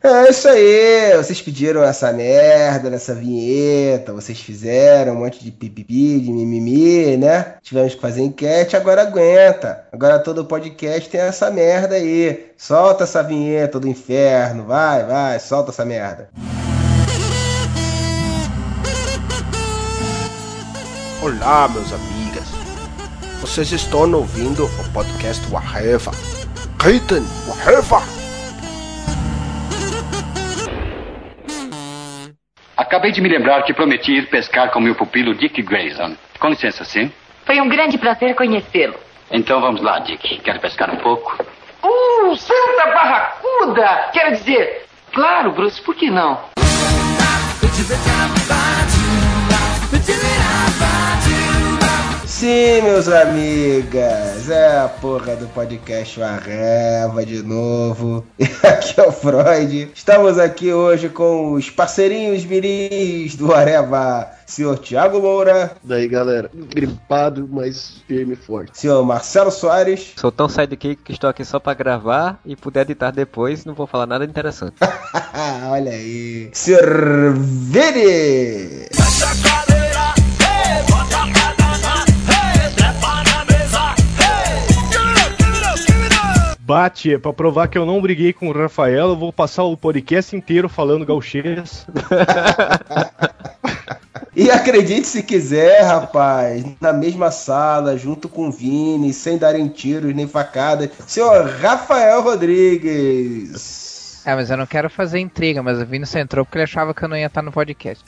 É isso aí, vocês pediram essa merda nessa vinheta, vocês fizeram um monte de pipipi, de mimimi, né? Tivemos que fazer enquete, agora aguenta. Agora todo podcast tem essa merda aí. Solta essa vinheta do inferno, vai, vai, solta essa merda. Olá, meus amigas. Vocês estão ouvindo o podcast Waheva. Keiten Waheva. Acabei de me lembrar que prometi ir pescar com meu pupilo Dick Grayson. Com licença, sim? Foi um grande prazer conhecê-lo. Então vamos lá, Dick. Quer pescar um pouco? Uh, Santa Barracuda! Quero dizer, claro, Bruce, por que não? Sim, meus amigas, é a porra do podcast Arreva de novo. E aqui é o Freud. Estamos aqui hoje com os parceirinhos miris do Areva. Senhor Tiago Moura. Daí, galera, gripado, mas firme e forte. Senhor Marcelo Soares. Sou tão sidekick que estou aqui só para gravar e puder editar depois, não vou falar nada interessante. Olha aí. Senhor Vini. Bate, pra provar que eu não briguei com o Rafael, eu vou passar o podcast inteiro falando gauchês. E acredite se quiser, rapaz, na mesma sala, junto com o Vini, sem darem tiros nem facadas, senhor Rafael Rodrigues. É, mas eu não quero fazer intriga, mas o Vini só entrou porque ele achava que eu não ia estar no podcast.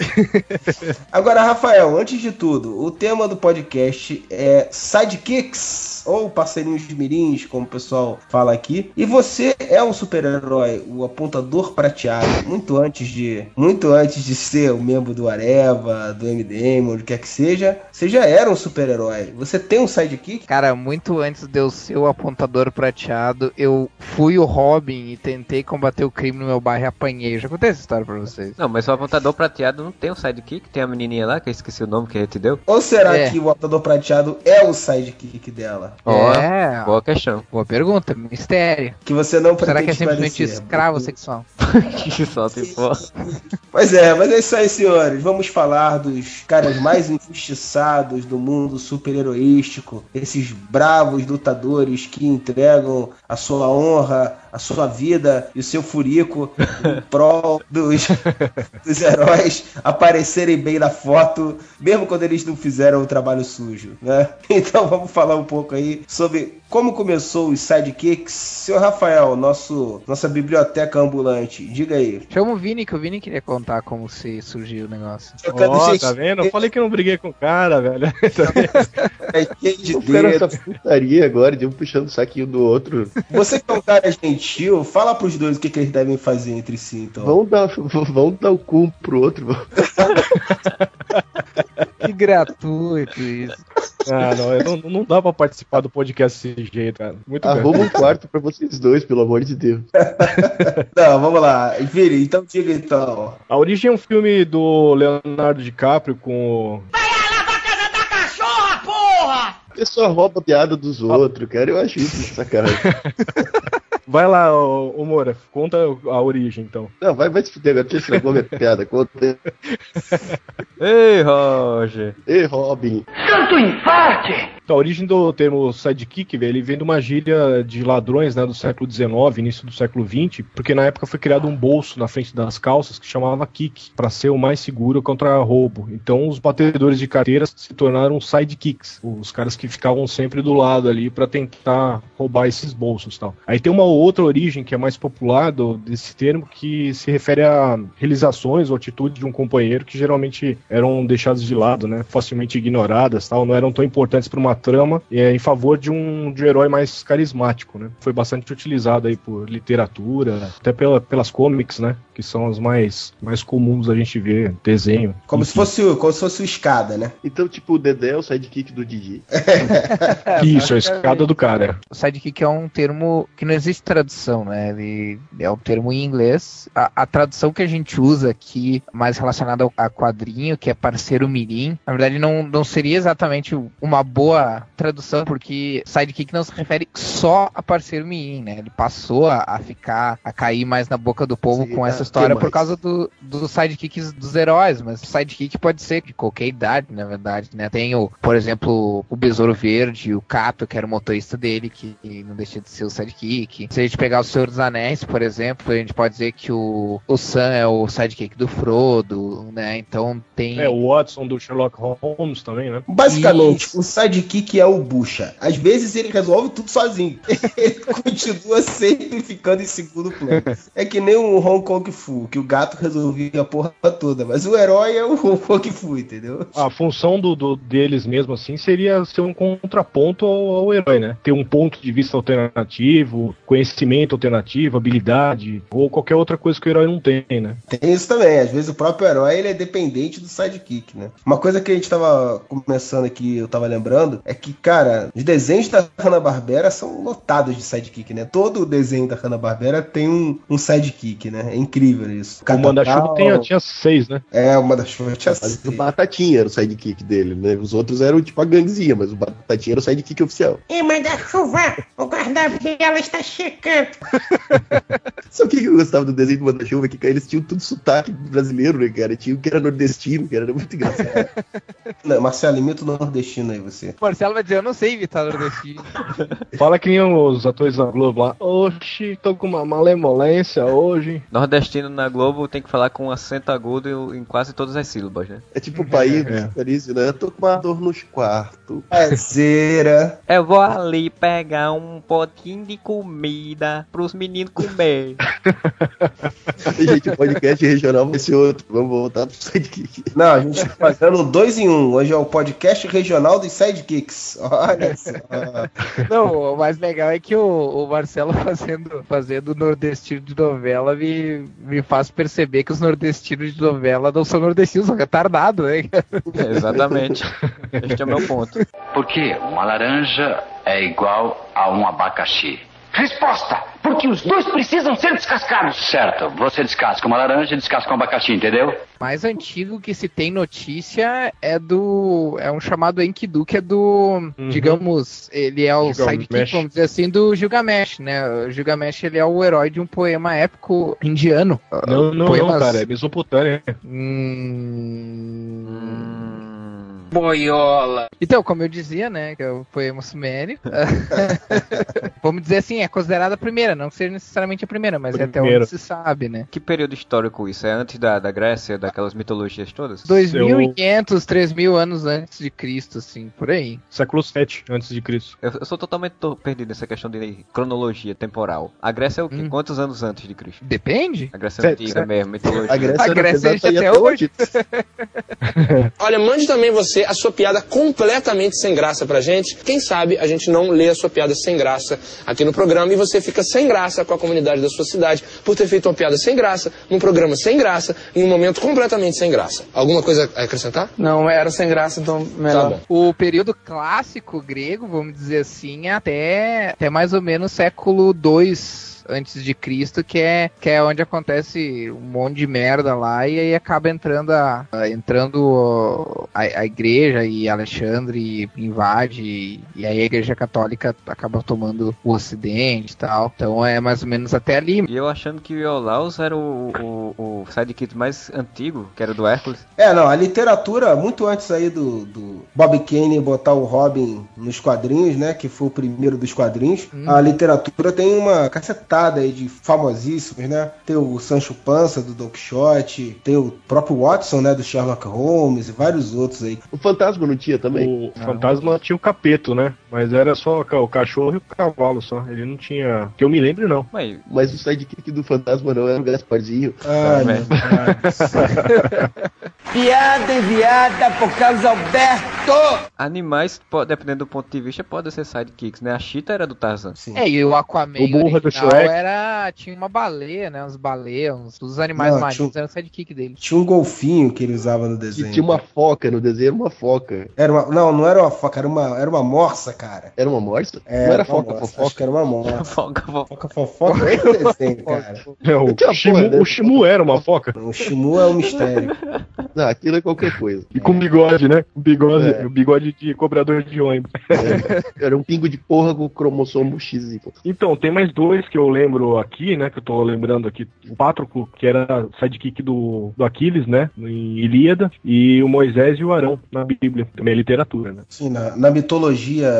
Agora, Rafael, antes de tudo, o tema do podcast é sidekicks ou parceirinhos mirins, como o pessoal fala aqui. E você é um super-herói, o apontador prateado, muito antes de muito antes de ser um membro do Areva, do MDM, onde quer que seja, você já era um super-herói. Você tem um sidekick? Cara, muito antes de eu ser o apontador prateado, eu fui o Robin e tentei combater o crime no meu bairro e apanhei. Eu já contei essa história pra vocês. Não, mas o apontador prateado não tem um sidekick, tem a menininha lá, que eu esqueci o nome que a gente deu. Ou será é. que o apontador prateado é o sidekick dela? Oh, é, boa questão. Boa pergunta, mistério. Que você não Será que é simplesmente escravo sexual? Que solta Pois é, mas é isso aí, senhores. Vamos falar dos caras mais injustiçados do mundo super-heroístico. Esses bravos lutadores que entregam a sua honra, a sua vida e o seu furico em prol dos, dos heróis aparecerem bem na foto, mesmo quando eles não fizeram o trabalho sujo, né? Então vamos falar um pouco aí sobre como começou os sidekicks. Seu Rafael, nosso, nossa biblioteca ambulante, diga aí. Chama o Vini, que o Vini queria contar como se surgiu o negócio. Ó, oh, tá vendo? Eu falei que não briguei com o cara, velho. é cheio de o cara essa putaria agora, de um puxando o saquinho do outro. Você que é um cara gentil, fala pros dois o que, que eles devem fazer entre si, então. Vão dar, vão dar o cu um pro outro. que gratuito isso. Ah, não, não, não dá pra participar do podcast desse jeito, cara. Muito Arruma bem. um quarto pra vocês dois, pelo amor de Deus. não, vamos lá. Vire, então diga então. A origem é um filme do Leonardo DiCaprio com. Vai lá pra casa da cachorra, porra! A pessoa rouba a piada dos outros, cara. Eu acho isso sacanagem. Vai lá, ô, ô Moura, conta a origem então. Não, vai, vai se fuder, agora você estragou minha piada, conta. Ei, Roger. Ei, Robin. Santo infarte! Então, a origem do termo sidekick, velho, ele vem de uma gíria de ladrões, né, do século XIX, início do século XX, porque na época foi criado um bolso na frente das calças que chamava kick, para ser o mais seguro contra roubo. Então, os batedores de carteiras se tornaram sidekicks, os caras que ficavam sempre do lado ali para tentar roubar esses bolsos, tal. Aí tem uma outra origem que é mais popular do, desse termo que se refere a realizações ou atitudes de um companheiro que geralmente eram deixadas de lado, né, facilmente ignoradas, tal, não eram tão importantes para uma trama é, em favor de um, de um herói mais carismático, né? Foi bastante utilizado aí por literatura, até pela, pelas comics, né? Que são as mais, mais comuns a gente ver, desenho. Como se fosse como se fosse o escada, né? Então, tipo, o Dedé é o sidekick do Didi. Isso, a escada do cara. O sidekick é um termo que não existe tradução, né? Ele é um termo em inglês. A, a tradução que a gente usa aqui, mais relacionada a quadrinho, que é parceiro mirim, na verdade não, não seria exatamente uma boa essa tradução, porque sidekick não se refere só a parceiro Mirim, né? Ele passou a, a ficar, a cair mais na boca do povo Sim, com essa história por causa do, dos sidekicks dos heróis, mas sidekick pode ser de qualquer idade, na verdade, né? Tem, o, por exemplo, o Besouro Verde, o Cato, que era o motorista dele, que não deixa de ser o sidekick. Se a gente pegar o Senhor dos Anéis, por exemplo, a gente pode dizer que o, o Sam é o sidekick do Frodo, né? Então tem... É, o Watson do Sherlock Holmes também, né? Basicamente, Isso. o sidekick é o bucha. Às vezes ele resolve tudo sozinho. ele continua sempre ficando em segundo plano. É que nem o Hong Kong Fu, que o gato resolvia a porra toda. Mas o herói é o Hong Kong Fu, entendeu? A função do, do- deles mesmo, assim, seria ser um contraponto ao, ao herói, né? Ter um ponto de vista alternativo, conhecimento alternativo, habilidade, ou qualquer outra coisa que o herói não tem, né? Tem isso também. Às vezes o próprio herói ele é dependente do sidekick, né? Uma coisa que a gente tava começando aqui, eu tava lembrando, é que, cara, os desenhos da Hanna-Barbera são lotados de sidekick, né? Todo desenho da Hanna-Barbera tem um, um sidekick, né? É incrível isso. O Manda-Chuva tinha, tinha seis, né? É, o Manda-Chuva tinha Mas seis. o Batatinha era o sidekick dele, né? Os outros eram tipo a ganguezinha, mas o Batatinha era o sidekick oficial. Ei, manda-chuva, o guarda-vela está chegando. Sabe o que eu gostava do desenho do Manda-Chuva? Que eles tinham tudo sotaque brasileiro, né, cara? Tinha um que era nordestino, que era muito engraçado. Não, Marcelo, imita o nordestino aí, você. O Marcelo vai dizer, eu não sei imitar nordestino. Fala que nem os atores da Globo lá. Oxi, tô com uma malemolência hoje. Nordestino na Globo tem que falar com um acento agudo em quase todas as sílabas, né? É tipo o país É. do né? Eu tô com uma dor nos quartos. Prazeira. Eu vou ali pegar um potinho de comida pros meninos comer. Gente, o podcast regional vai ser outro. Vamos voltar pro sidekick. Não, a gente tá fazendo dois em um. Hoje é o podcast regional dos Olha só. Não, o mais legal é que o, o Marcelo fazendo, fazendo nordestino de novela me, me faz perceber que os nordestinos de novela não são nordestinos, são retardados, né? Exatamente. Este é o meu ponto. Por que uma laranja é igual a um abacaxi? Resposta! Porque os dois precisam ser descascados. Certo, você descasca uma laranja e descasca um abacaxi, entendeu? mais antigo que se tem notícia é do. É um chamado Enkidu, que é do. Digamos, ele é o Gilgamesh. sidekick, vamos dizer assim, do Gilgamesh, né? O Gilgamesh ele é o herói de um poema épico indiano. Não, não, não, Poemas- cara. É Mesopotâmia. Hum... Boiola. Então, como eu dizia, né, que é o poema sumério. Vamos dizer assim, é considerada a primeira, não que seja necessariamente a primeira, mas é até onde se sabe, né? Que período histórico isso? É antes da, da Grécia, daquelas mitologias todas? 2500, 3000 anos antes de Cristo, assim, por aí. Século 7 antes de Cristo. Eu, eu sou totalmente to- perdido nessa questão de cronologia temporal. A Grécia é o quê? Hum. Quantos anos antes de Cristo? Depende. A Grécia Sete, antiga mesmo, mitologia. A Grécia, A era Grécia tá aí até hoje. Olha, mande também você a sua piada completamente sem graça pra gente. Quem sabe a gente não lê a sua piada sem graça aqui no programa e você fica sem graça com a comunidade da sua cidade por ter feito uma piada sem graça, num programa sem graça, em um momento completamente sem graça. Alguma coisa a acrescentar? Não, era sem graça, então Tá melhor. bom. O período clássico grego, vamos dizer assim, é até, até mais ou menos século II antes de Cristo, que é, que é onde acontece um monte de merda lá e aí acaba entrando a, a- entrando a, a igreja e Alexandre invade e, e aí a igreja católica acaba tomando o ocidente e tal. Então é mais ou menos até ali. E eu achando que o Iolaus era o, o, o sidekick mais antigo, que era do Hércules. É, não, a literatura, muito antes aí do, do Bob Kane botar o Robin nos quadrinhos, né? Que foi o primeiro dos quadrinhos. A literatura tem uma cacetada aí de famosíssimos, né? Tem o Sancho Panza do Don Quixote, tem o próprio Watson, né? Do Sherlock Holmes e vários outros aí. O fantasma não tinha também? O fantasma tinha o capeto, né? Mas era só o cachorro e o cavalo só. Ele não tinha. Que eu me lembre, não. Mas, Mas o sidekick do fantasma não era o Gasparzinho. Ai, velho. Piada enviada por Carlos Alberto. animais, dependendo do ponto de vista, podem ser sidekicks, né? A Cheetah era do Tarzan. Sim. É, e o Aquaman O burro do Shrek. Era tinha uma baleia, né? Uns baleias, uns, os animais Não, marinhos tinha- eram o sidekick dele. Tinha um golfinho que ele usava no Que desenho. tinha uma foca no desenho, era uma foca. Era uma, não, não era uma foca, era uma, era uma morsa, cara. Era uma morsa? É, não era foca, morsa, fofoca? Acho que era uma morsa. Foca, foca. Foca fofoca é o desenho, cara. É, o, Tinha Shimu, porra, né? o Shimu era uma foca. O Shimu é um mistério. Não, aquilo é qualquer coisa. E com bigode, né? O bigode, É. o bigode de cobrador de ônibus. É, era um pingo de porra com o cromossomo X. Então, tem mais dois que eu lembro aqui, né? Que eu tô lembrando aqui. O Patroclo, que era sidekick do, do Aquiles, né? Em Ilíada. E o Moisés e o Arão na Bíblia. Também é literatura, né? Sim, na, na mitologia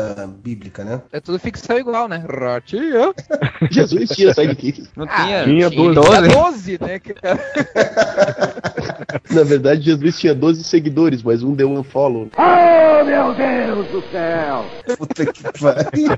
bíblica, né? É tudo ficção igual, né? Ratinho. Jesus tinha sidekick. Não Ah, tinha. Tinha Ele 12. tinha 12, né? Na verdade, Jesus tinha 12 seguidores, mas um deu um follow. Puta que pariu.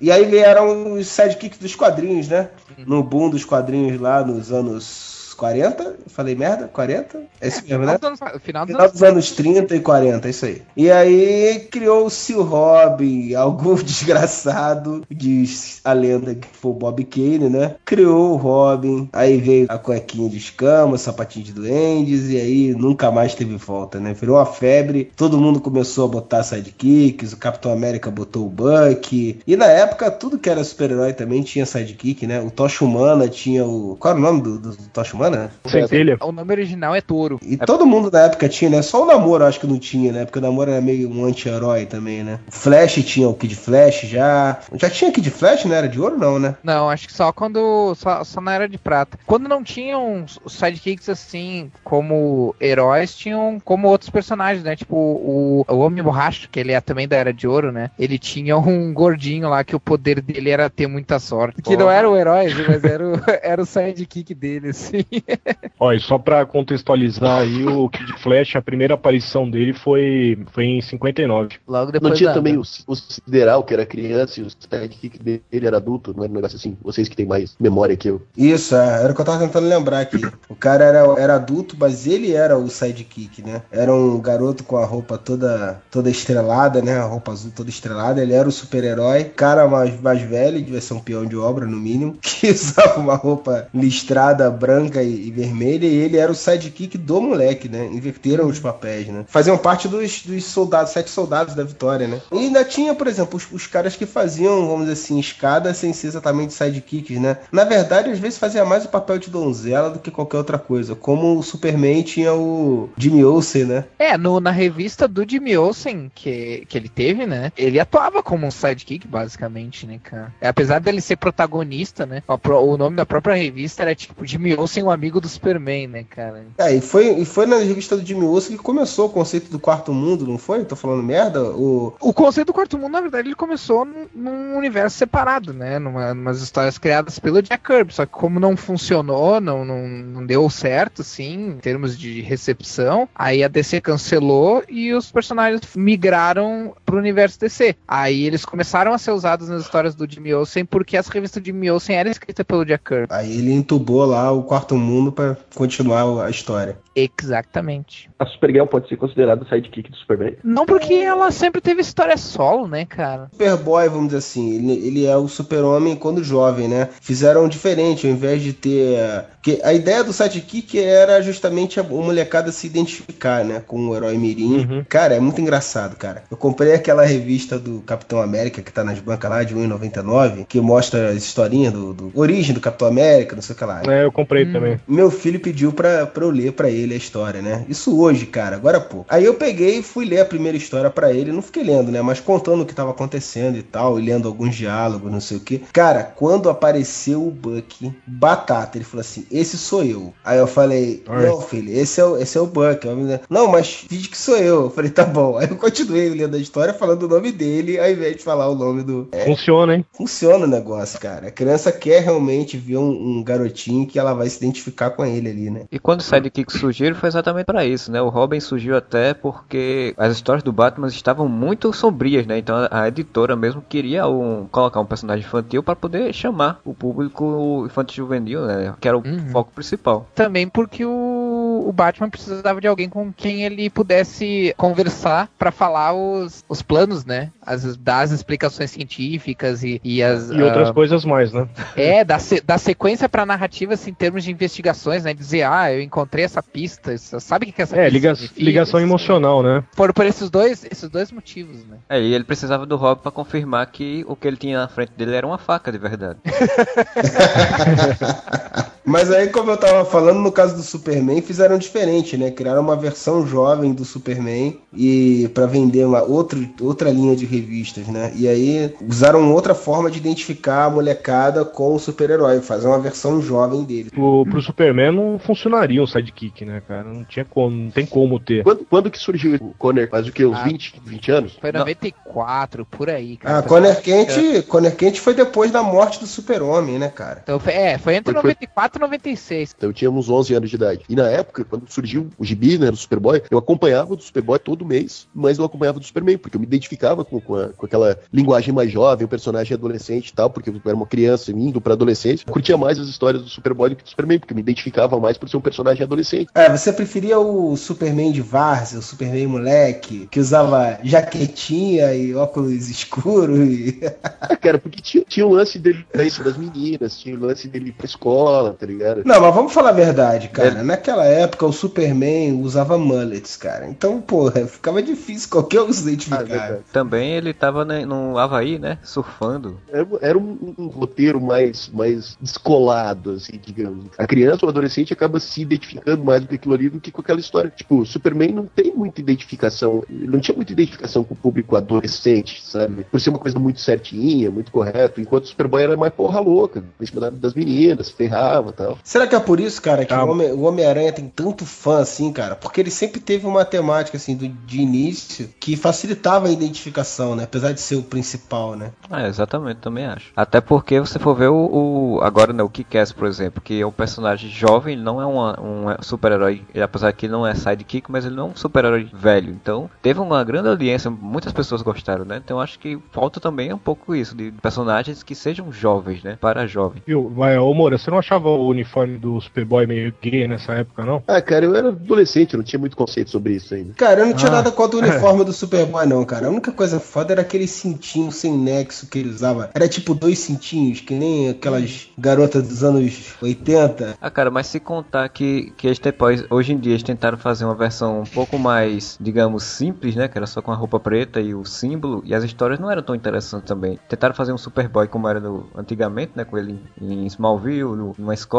E aí vieram os sidekicks dos quadrinhos, né? No boom dos quadrinhos lá nos anos 40. Eu Falei merda? 40? É isso mesmo, né? Final dos anos- Final dos Final anos dos anos 30 e 40, é isso aí. E aí criou-se o Robin, algum desgraçado, diz a lenda que foi o Bob Kane, né? Criou o Robin, aí veio a cuequinha de escama, sapatinho de duendes, e aí nunca mais teve volta, né? Virou uma febre, todo mundo começou a botar sidekicks, o Capitão América botou o Buck, e na época tudo que era super-herói também tinha sidekick, né? O Tocha Humana tinha o... Qual era o nome do, do Tocha Humana? Centelha. O nome original é Touro. E todo mundo na época tinha, né? Só o Namoro eu acho que não tinha, né? Porque o Namoro era meio um anti-herói também, né? O Flash tinha o Kid Flash já. Já tinha Kid Flash, né? Era de ouro não, né? Não, acho que só quando. Só, só na era de prata. Quando não tinham os sidekicks assim, como heróis, tinham como outros personagens, né? Tipo o, o Homem Borracho, que ele é também da era de ouro, né? Ele tinha um gordinho lá que o poder dele era ter muita sorte. Que não era o herói, mas era o, era o sidekick dele, assim. Ó, e só pra contextualizar aí, o Kid Flash, a primeira aparição dele foi, foi em 59. Logo depois Não tinha da- também o, o Sideral, que era criança, e o sidekick dele era adulto, não era um negócio assim? Vocês que têm mais memória que eu. Isso, é, era o que eu tava tentando lembrar aqui. O cara era, era adulto, mas ele era o sidekick, né? Era um garoto com a roupa toda, toda estrelada, né? A roupa azul toda estrelada. Ele era o super-herói. Cara mais, mais velho, devia ser um peão de obra, no mínimo, que usava uma roupa listrada, branca e, e vermelha. E ele era o sidekick do moleque, né? Inverteram os papéis, né? Faziam parte dos, dos soldados, sete soldados da vitória, né? E ainda tinha, por exemplo, os, os caras que faziam, vamos dizer assim, escada sem ser exatamente sidekicks, né? Na verdade, às vezes fazia mais o papel de donzela do que qualquer outra coisa. Como o Superman tinha o Jimmy Olsen, né? É, no, na revista do Jimmy Olsen que, que ele teve, né? Ele atuava como um sidekick, basicamente, né, cara? É, apesar dele ser protagonista, né? O, o nome da própria revista era tipo Jimmy Olsen, amigo do Superman, né, cara? É, e foi, e foi na revista do Jimmy Olsen que começou o conceito do quarto mundo, não foi? Tô falando merda? O... O conceito do quarto mundo, na verdade, ele começou num, num universo separado, né? Numa, numas histórias criadas pelo Jack Kirby. Só que como não funcionou, não, não, não deu certo, assim, em termos de recepção, aí a DC cancelou e os personagens migraram pro universo DC. Aí eles começaram a ser usados nas histórias do Jimmy Olsen porque as revistas do Jimmy Olsen eram escritas pelo Jack Kirby. Aí ele entubou lá o quarto mundo pra continuar a história. Exatamente. A Supergirl pode ser considerada o sidekick do Superman? Não porque ela sempre teve história solo, né, cara? Superboy, vamos dizer assim, ele, ele é o super-homem quando jovem, né? Fizeram diferente, ao invés de ter... Porque a ideia do sidekick era justamente a, o molecada se identificar, né? Com o herói mirim. Cara, é muito engraçado, cara. Eu comprei aquela revista do Capitão América, que tá nas bancas lá, de 1,99, que mostra as historinhas do, do... Origem do Capitão América, não sei o que lá. É, eu comprei também. Meu filho pediu pra, pra eu ler pra ele a história, né? Isso hoje, cara, agora há pouco. Aí eu peguei e fui ler a primeira história pra ele, não fiquei lendo, né? Mas contando o que tava acontecendo e tal, e lendo alguns diálogos, não sei o que. Cara, quando apareceu o Buck, batata, ele falou assim: esse sou eu. Aí eu falei: não, filho, esse é o, esse é o Buck. Não, mas finge que sou eu. Eu falei: tá bom. Aí eu continuei lendo a história falando o nome dele, ao invés de falar o nome do. É, Funciona, hein? Funciona o negócio, cara. A criança quer realmente ver um, um garotinho que ela vai se identificar com ele ali, né? E quando os sidekicks surgiram foi exatamente para isso, né? O Robin surgiu até porque as histórias do Batman estavam muito sombrias, né? Então a editora mesmo queria um, colocar um personagem infantil para poder chamar o público infantil juvenil, né? Que era o foco principal. Também porque o, o Batman precisava de alguém com quem ele pudesse conversar pra falar os, os planos, né? As, dar as explicações científicas e, e as. E outras ah, coisas mais, né? É, dar, se, dar sequência pra narrativa assim, em termos de investigações, né? Dizer, ah, eu encontrei essa pista. Sabe o que, que essa É, pista liga- significa? ligação emocional, né? Por, por esses, dois, esses dois motivos, né? É, e ele precisava do Robin para confirmar que o que ele tinha na frente dele era uma faca de verdade. Mas aí, como eu tava falando, no caso do Superman, fizeram diferente, né? Criaram uma versão jovem do Superman e para vender uma outra, outra linha de revistas, né? E aí usaram outra forma de identificar a molecada com o super-herói, fazer uma versão jovem dele. Pro, pro Superman não funcionaria um sidekick, né, cara? Não tinha como, não tem como ter. Quando, quando que surgiu o Conner? Faz o quê? Uns Ah. 20, 20 anos? Foi 94, por aí, cara. Ah, Conner Kent, Conner Kent foi depois da morte do Super-Homem, né, cara? Então, foi- é, foi entre Foi- foi- 94 e 96. Então eu tinha uns 11 anos de idade. E na época, quando surgiu o gibi, né, do Superboy, eu acompanhava do Superboy todo mês, mas eu acompanhava do Superman, porque eu me identificava com, com, a- com aquela linguagem mais jovem, o personagem adolescente e tal, porque eu era uma criança indo pra adolescência. Eu curtia mais as histórias do Superboy do que do Superman, porque eu me identificava mais por ser um personagem adolescente. É, você preferia o Superman de Várzea, o Superman moleque, que usava jaquetinha e óculos escuros e... Ah, cara, porque tinha, tinha o lance dele pra isso das meninas, tinha o lance dele ir pra escola, tá ligado? Não, mas vamos falar a verdade, cara. Naquela época o Superman usava mullets, cara. Então, porra, ficava difícil qualquer um se identificar. Também ele tava né, no Havaí, né? Surfando. Era, era um, um roteiro mais, mais descolado, assim, digamos. A criança ou o adolescente acaba se identificando mais com aquilo ali do que com aquela história. Tipo, o Superman não tem muita identificação, não tinha muita identificação com o público adolescente, sabe? Por ser uma coisa muito certinha, muito correto, enquanto o Superboy era mais porra louca, em cima da- das meninas, ferrava e tal. Será que é por isso, cara, que Ah. o Homem- o Homem-Aranha tem tanto fã assim, cara? Porque ele sempre teve uma temática, assim, do, de início que facilitava a identificação, né? Apesar de ser o principal, né? É, exatamente, também acho. Até porque você for ver o, o- agora né, o Kick-Ass, por exemplo, que é um personagem jovem, ele não é uma- um super-herói, ele, apesar que ele não é sidekick, mas ele não é um super-herói velho. Então, teve uma grande audiência, muitas pessoas gostaram, né? Então, acho que falta também um pouco isso, de personagens que sejam jovens, né? Para jovens. Viu, mas, ô Moura, você não achava o uniforme do Superboy meio gay nessa época, não? Ah, cara, eu era adolescente, eu não tinha muito conceito sobre isso ainda. Cara, eu não tinha Ah. nada contra o uniforme do Superboy, não, cara. A única coisa foda era aquele cintinho sem nexo que ele usava. Era tipo dois cintinhos, que nem aquelas garotas dos anos 80. Ah, cara, mas se contar que, que eles depois, hoje em dia, eles tentaram fazer uma versão um pouco mais, digamos, simples, né? Que era só com a roupa preta e o símbolo, e as histórias não eram tão interessantes também. Tentaram fazer um Superboy como era no, antigamente, né? Com ele em Smallville, no- numa escola,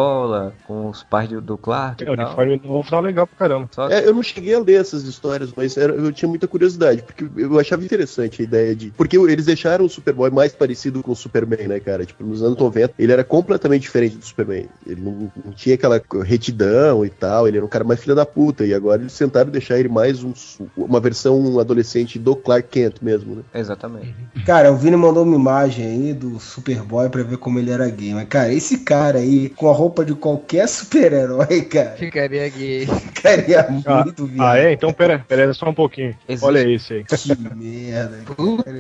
com os pais do, do Clark. É, e o tal. uniforme novo tá legal pra caramba. Só que- É, eu não cheguei a ler essas histórias, mas era- eu tinha muita curiosidade, porque eu achava interessante a ideia de. Porque eles deixaram o Superboy mais parecido com o Superman, né, cara? Tipo, nos anos 90, ele era completamente diferente do Superman. Ele não, não tinha aquela retidão e tal, ele era um cara mais filha da puta. E agora eles tentaram deixar ele mais um, uma versão adolescente do Clark Kent mesmo, né? Exatamente. Cara, o Vini mandou uma imagem aí do Superboy pra ver como ele era gay. Mas, cara, esse cara aí, com a roupa de qualquer super-herói, cara, Ficaria gay. ficaria Ah, muito viado. ah, é? Então pera, pera só um pouquinho. Existe- Olha esse aí. Que merda. Puta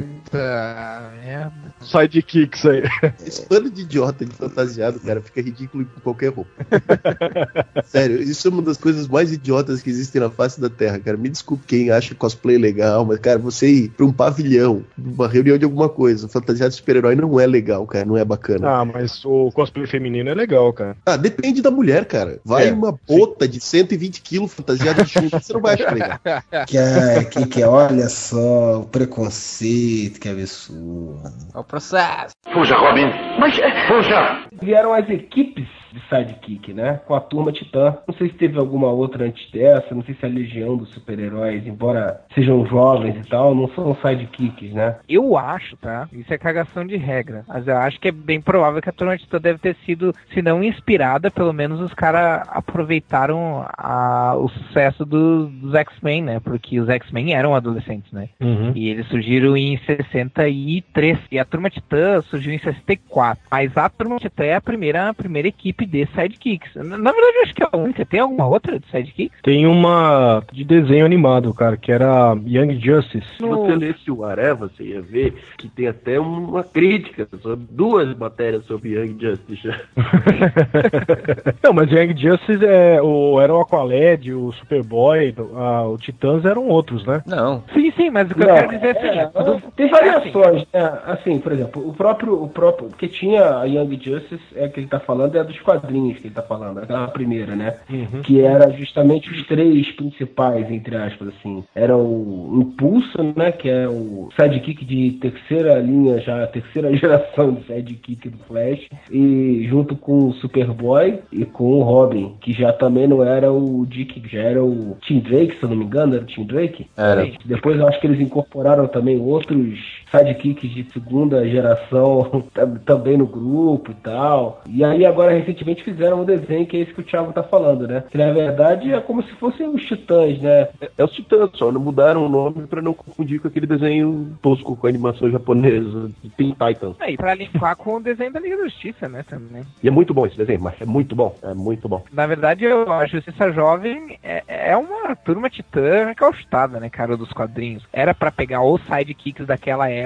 merda. Sidekicks aí. Esse bando de idiota de fantasiado, cara, fica ridículo com qualquer roupa. Sério, isso é uma das coisas mais idiotas que existem na face da Terra, cara. Me desculpe quem acha cosplay legal, mas, cara, você ir pra um pavilhão, uma reunião de alguma coisa, fantasiado de super-herói não é legal, cara, não é bacana. Ah, mas o cosplay feminino é legal, cara. Ah, depende da mulher, cara. Vai É, uma bota de 120 quilos fantasiada de chumbo, você não vai achar legal. Que, é, que, que é, olha só, o preconceito, que absurdo. É o processo. Fuja, Robin. Mas, fuja. Vieram as equipes de sidekick, né? Com a turma Titã. Não sei se teve alguma outra antes dessa, não sei se a Legião dos Super-Heróis, embora sejam jovens e tal, não são sidekicks, né? Eu acho, tá? Isso é cagação de regra. Mas eu acho que é bem provável que a Turma Titã deve ter sido, se não inspirada, pelo menos os caras aproveitaram a- o sucesso do- dos X-Men, né? Porque os X-Men eram adolescentes, né? Uhum. E eles surgiram em 63. E a Turma Titã surgiu em 64. Mas a Turma Titã é a primeira, a primeira equipe de sidekicks. Na, na verdade, eu acho que é a única. Tem alguma outra de sidekicks? Tem uma de desenho animado, cara, que era Young Justice. Se você lesse o Areva, você ia ver que tem até uma crítica sobre duas matérias sobre Young Justice. Não, mas Young Justice é, o, era o Aqualad, o Superboy, a, o Titãs eram outros, né? Não. Sim, sim, mas o que eu Não, quero dizer é é, seguinte. tem variações, né? Assim, por exemplo, o próprio, o próprio, porque tinha a Young Justice, é que ele tá falando, é a dos quadrinhos que ele tá falando, aquela primeira, né? Uhum. Que era justamente os três principais, entre aspas, assim. Era o Impulso, né? Que é o sidekick de terceira linha, já terceira geração de sidekick do Flash. E junto com o Superboy e com o Robin, que já também não era o Dick, já era o Tim Drake, se eu não me engano, era o Tim Drake. Era. Depois eu acho que eles incorporaram também outros sidekicks de segunda geração tam- também no grupo e tal. E aí agora recentemente fizeram um desenho que é esse que o Thiago tá falando, né? Que na verdade é como se fossem os titãs, né? É, é os Titãs, só não mudaram o nome pra não confundir com aquele desenho tosco com a animação japonesa de Teen Titans. Aí, pra limpar com o desenho da Liga da Justiça, né, também. E é muito bom esse desenho, mas é muito bom. É muito bom. Na verdade, eu, a Justiça Jovem é, é uma turma titã recaustada, né, cara, dos quadrinhos. Era pra pegar os sidekicks daquela época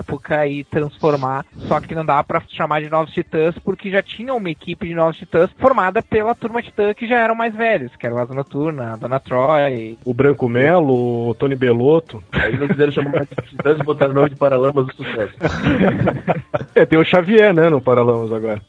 e transformar, só que não dava pra chamar de Novos Titãs, porque já tinha uma equipe de Novos Titãs formada pela turma titã que já eram mais velhos, que era o Asa Noturna, a Dona Troy. O Branco Melo, o Tony Belotto. Aí não quiseram chamar de Titãs e botaram o nome de Paralamas do Sucesso. É, tem o Xavier, né, no Paralamas agora.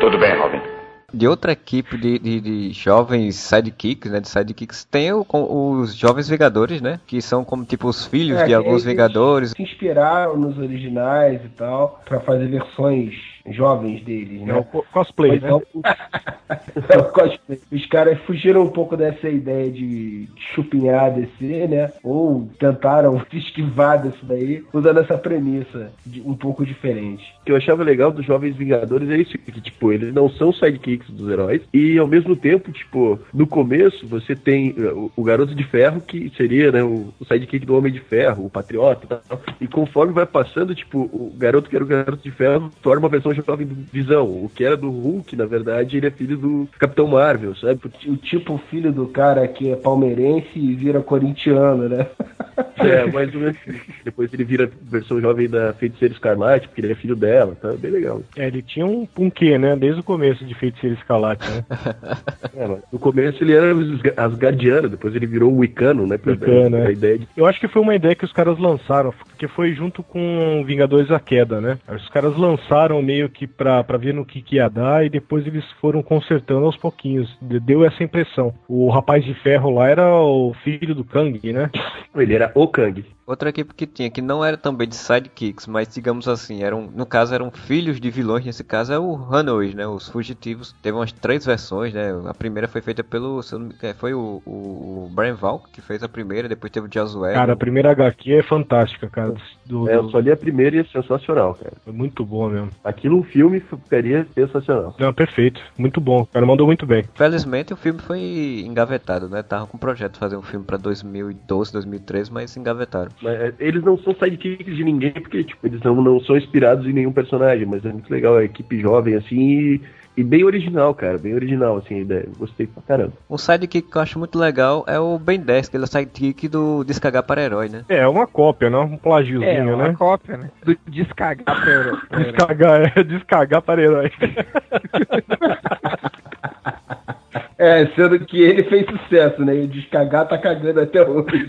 Tudo bem, Robin. De outra equipe de, de, de jovens sidekicks, né? De sidekicks, tem o- os jovens Vingadores, né? Que são como tipo os filhos É, de alguns Vingadores. Se inspiraram nos originais e tal, pra fazer versões jovens deles, É né? o co- cosplay, Mas né? não- É o cosplay. Os caras fugiram um pouco dessa ideia de chupinhar a DC, né? Ou tentaram se esquivar disso daí, usando essa premissa de- um pouco diferente. O que eu achava legal dos Jovens Vingadores é isso, que, tipo, eles não são sidekicks dos heróis, e ao mesmo tempo, tipo, no começo você tem uh, o, o Garoto de Ferro, que seria, né, o, o sidekick do Homem de Ferro, o Patriota e tal, e conforme vai passando, tipo, o garoto que era o Garoto de Ferro torna uma versão jovem do Visão, o que era do Hulk, na verdade, ele é filho do Capitão Marvel, sabe? O tipo filho do cara que é palmeirense e vira corintiano, né? É, mais ou menos. Depois ele vira versão jovem da Feiticeira Escarlate, porque ele é filho dela, tá bem legal. É, ele tinha um, um quê, né? Desde o começo de Feiticeiro Escalate, né? É, no começo ele era Asgardiano, depois ele virou Wicano, né? Wicano, é. ideia de Eu acho que foi uma ideia que os caras lançaram, porque foi junto com Vingadores a Queda, né? Os caras lançaram meio que pra, pra ver no que, que ia dar e depois eles foram consertando aos pouquinhos. De- Deu essa impressão. O rapaz de ferro lá era o filho do Kang, né? Ele era o Kang. Outra equipe que tinha, que não era também de sidekicks, mas digamos assim, eram, no caso eram filhos de vilões, nesse caso é o Runaways, né? Os fugitivos. Teve umas três versões, né? A primeira foi feita pelo. é, Foi o, o, o Brian Valk que fez a primeira, depois teve o Josué. Cara, a primeira HQ é fantástica, cara. Do, É, eu do- só li a primeira e é sensacional, cara. É muito boa mesmo. Aquilo um filme ficaria sensacional. Não, perfeito. Muito bom. O cara mandou muito bem. Felizmente o filme foi engavetado, né? Tava com um projeto de fazer um filme pra 2012, 2013, mas engavetaram. Mas é, eles não são sidekicks de ninguém, porque tipo, eles não, não são inspirados em nenhum personagem, mas é muito legal a equipe jovem assim e, e bem original, cara. Bem original, assim, a ideia. Gostei pra caramba. Um sidekick que eu acho muito legal é o Ben 10, que ele é o sidekick do Descagar para Herói, né? É, uma cópia, né? Um plagiozinho, É, uma né? cópia, né? Do descagar pra Euro- Descagar, é, descagar para herói. É, sendo que ele fez sucesso, né? E o descagar tá cagando até hoje.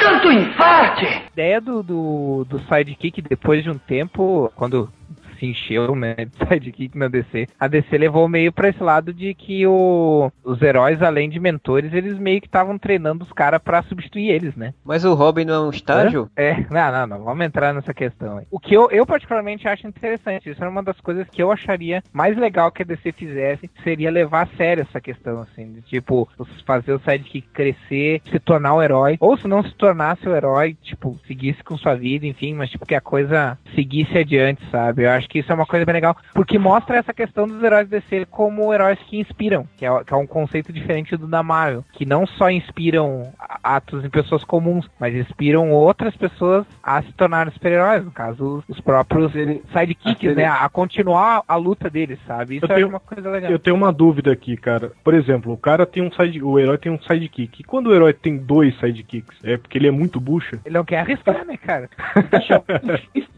Tanto infarte! A ideia do, do, do sidekick, depois de um tempo, quando se encheu, né, de sidekick na DC, a DC levou meio pra esse lado de que o, os heróis, além de mentores, eles meio que estavam treinando os caras pra substituir eles, né? Mas o Robin não é um estágio? É, não, não, não, vamos entrar nessa questão aí. O que eu, eu particularmente acho interessante, isso é uma das coisas que eu acharia mais legal que a DC fizesse, seria levar a sério essa questão, assim, de tipo, fazer o sidekick crescer, se tornar o herói, ou se não se tornasse o herói, tipo, seguisse com sua vida, enfim, mas tipo, que a coisa seguisse adiante, sabe? Eu acho que isso é uma coisa bem legal, porque mostra essa questão dos heróis DC como heróis que inspiram, que é, que é um conceito diferente do da Marvel, que não só inspiram atos em pessoas comuns, mas inspiram outras pessoas a se tornarem super-heróis, no caso, os próprios sidekicks, né? A continuar a luta deles, sabe? Isso Eu é tenho- uma coisa legal. Eu tenho uma dúvida aqui, cara. Por exemplo, o cara tem um side, o herói tem um sidekick. E quando o herói tem dois sidekicks? É porque ele é muito bucha? Ele não quer arriscar, né, cara?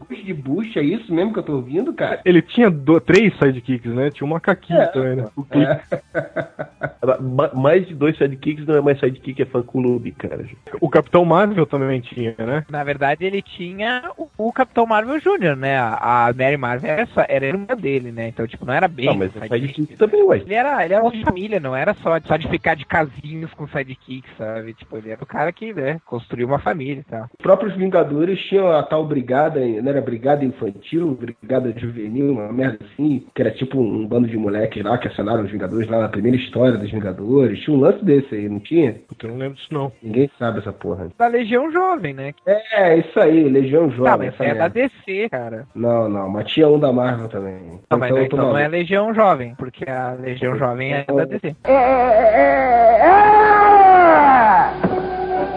Bush de Bush, é isso mesmo que eu tô ouvindo, cara? Ele tinha do- três sidekicks, né? Tinha um macaquinho É. também, né? O ma- mais de dois sidekicks não é mais sidekick, é fã clube, cara. O Capitão Marvel também tinha, né? Na verdade, ele tinha o, o Capitão Marvel Jr., né? A, a Mary Marvel era, só, era irmã dele, né? Então, tipo, não era bem. Não, mas é sidekick. sidekick também, ué. Ele era, ele era um de família, não era só, só de ficar de casinhos com sidekick, sabe? Tipo, ele era o cara que, né, construiu uma família e tal. Os próprios Vingadores tinham a tal brigada, não era brigada infantil, brigada juvenil, uma merda assim, que era tipo um bando de moleques lá que assinaram os Vingadores lá na primeira história dos Vingadores. Tinha um lance desse aí, não tinha? Puta, eu não lembro disso não. Ninguém sabe essa porra. Da Legião Jovem, né? É, isso aí, Legião Jovem. Tá, mas essa é da merda. DC, cara. Não, não, mas tinha um da Marvel também. Não, mas eu tô então não é Legião Jovem, porque a Legião Jovem é da DC.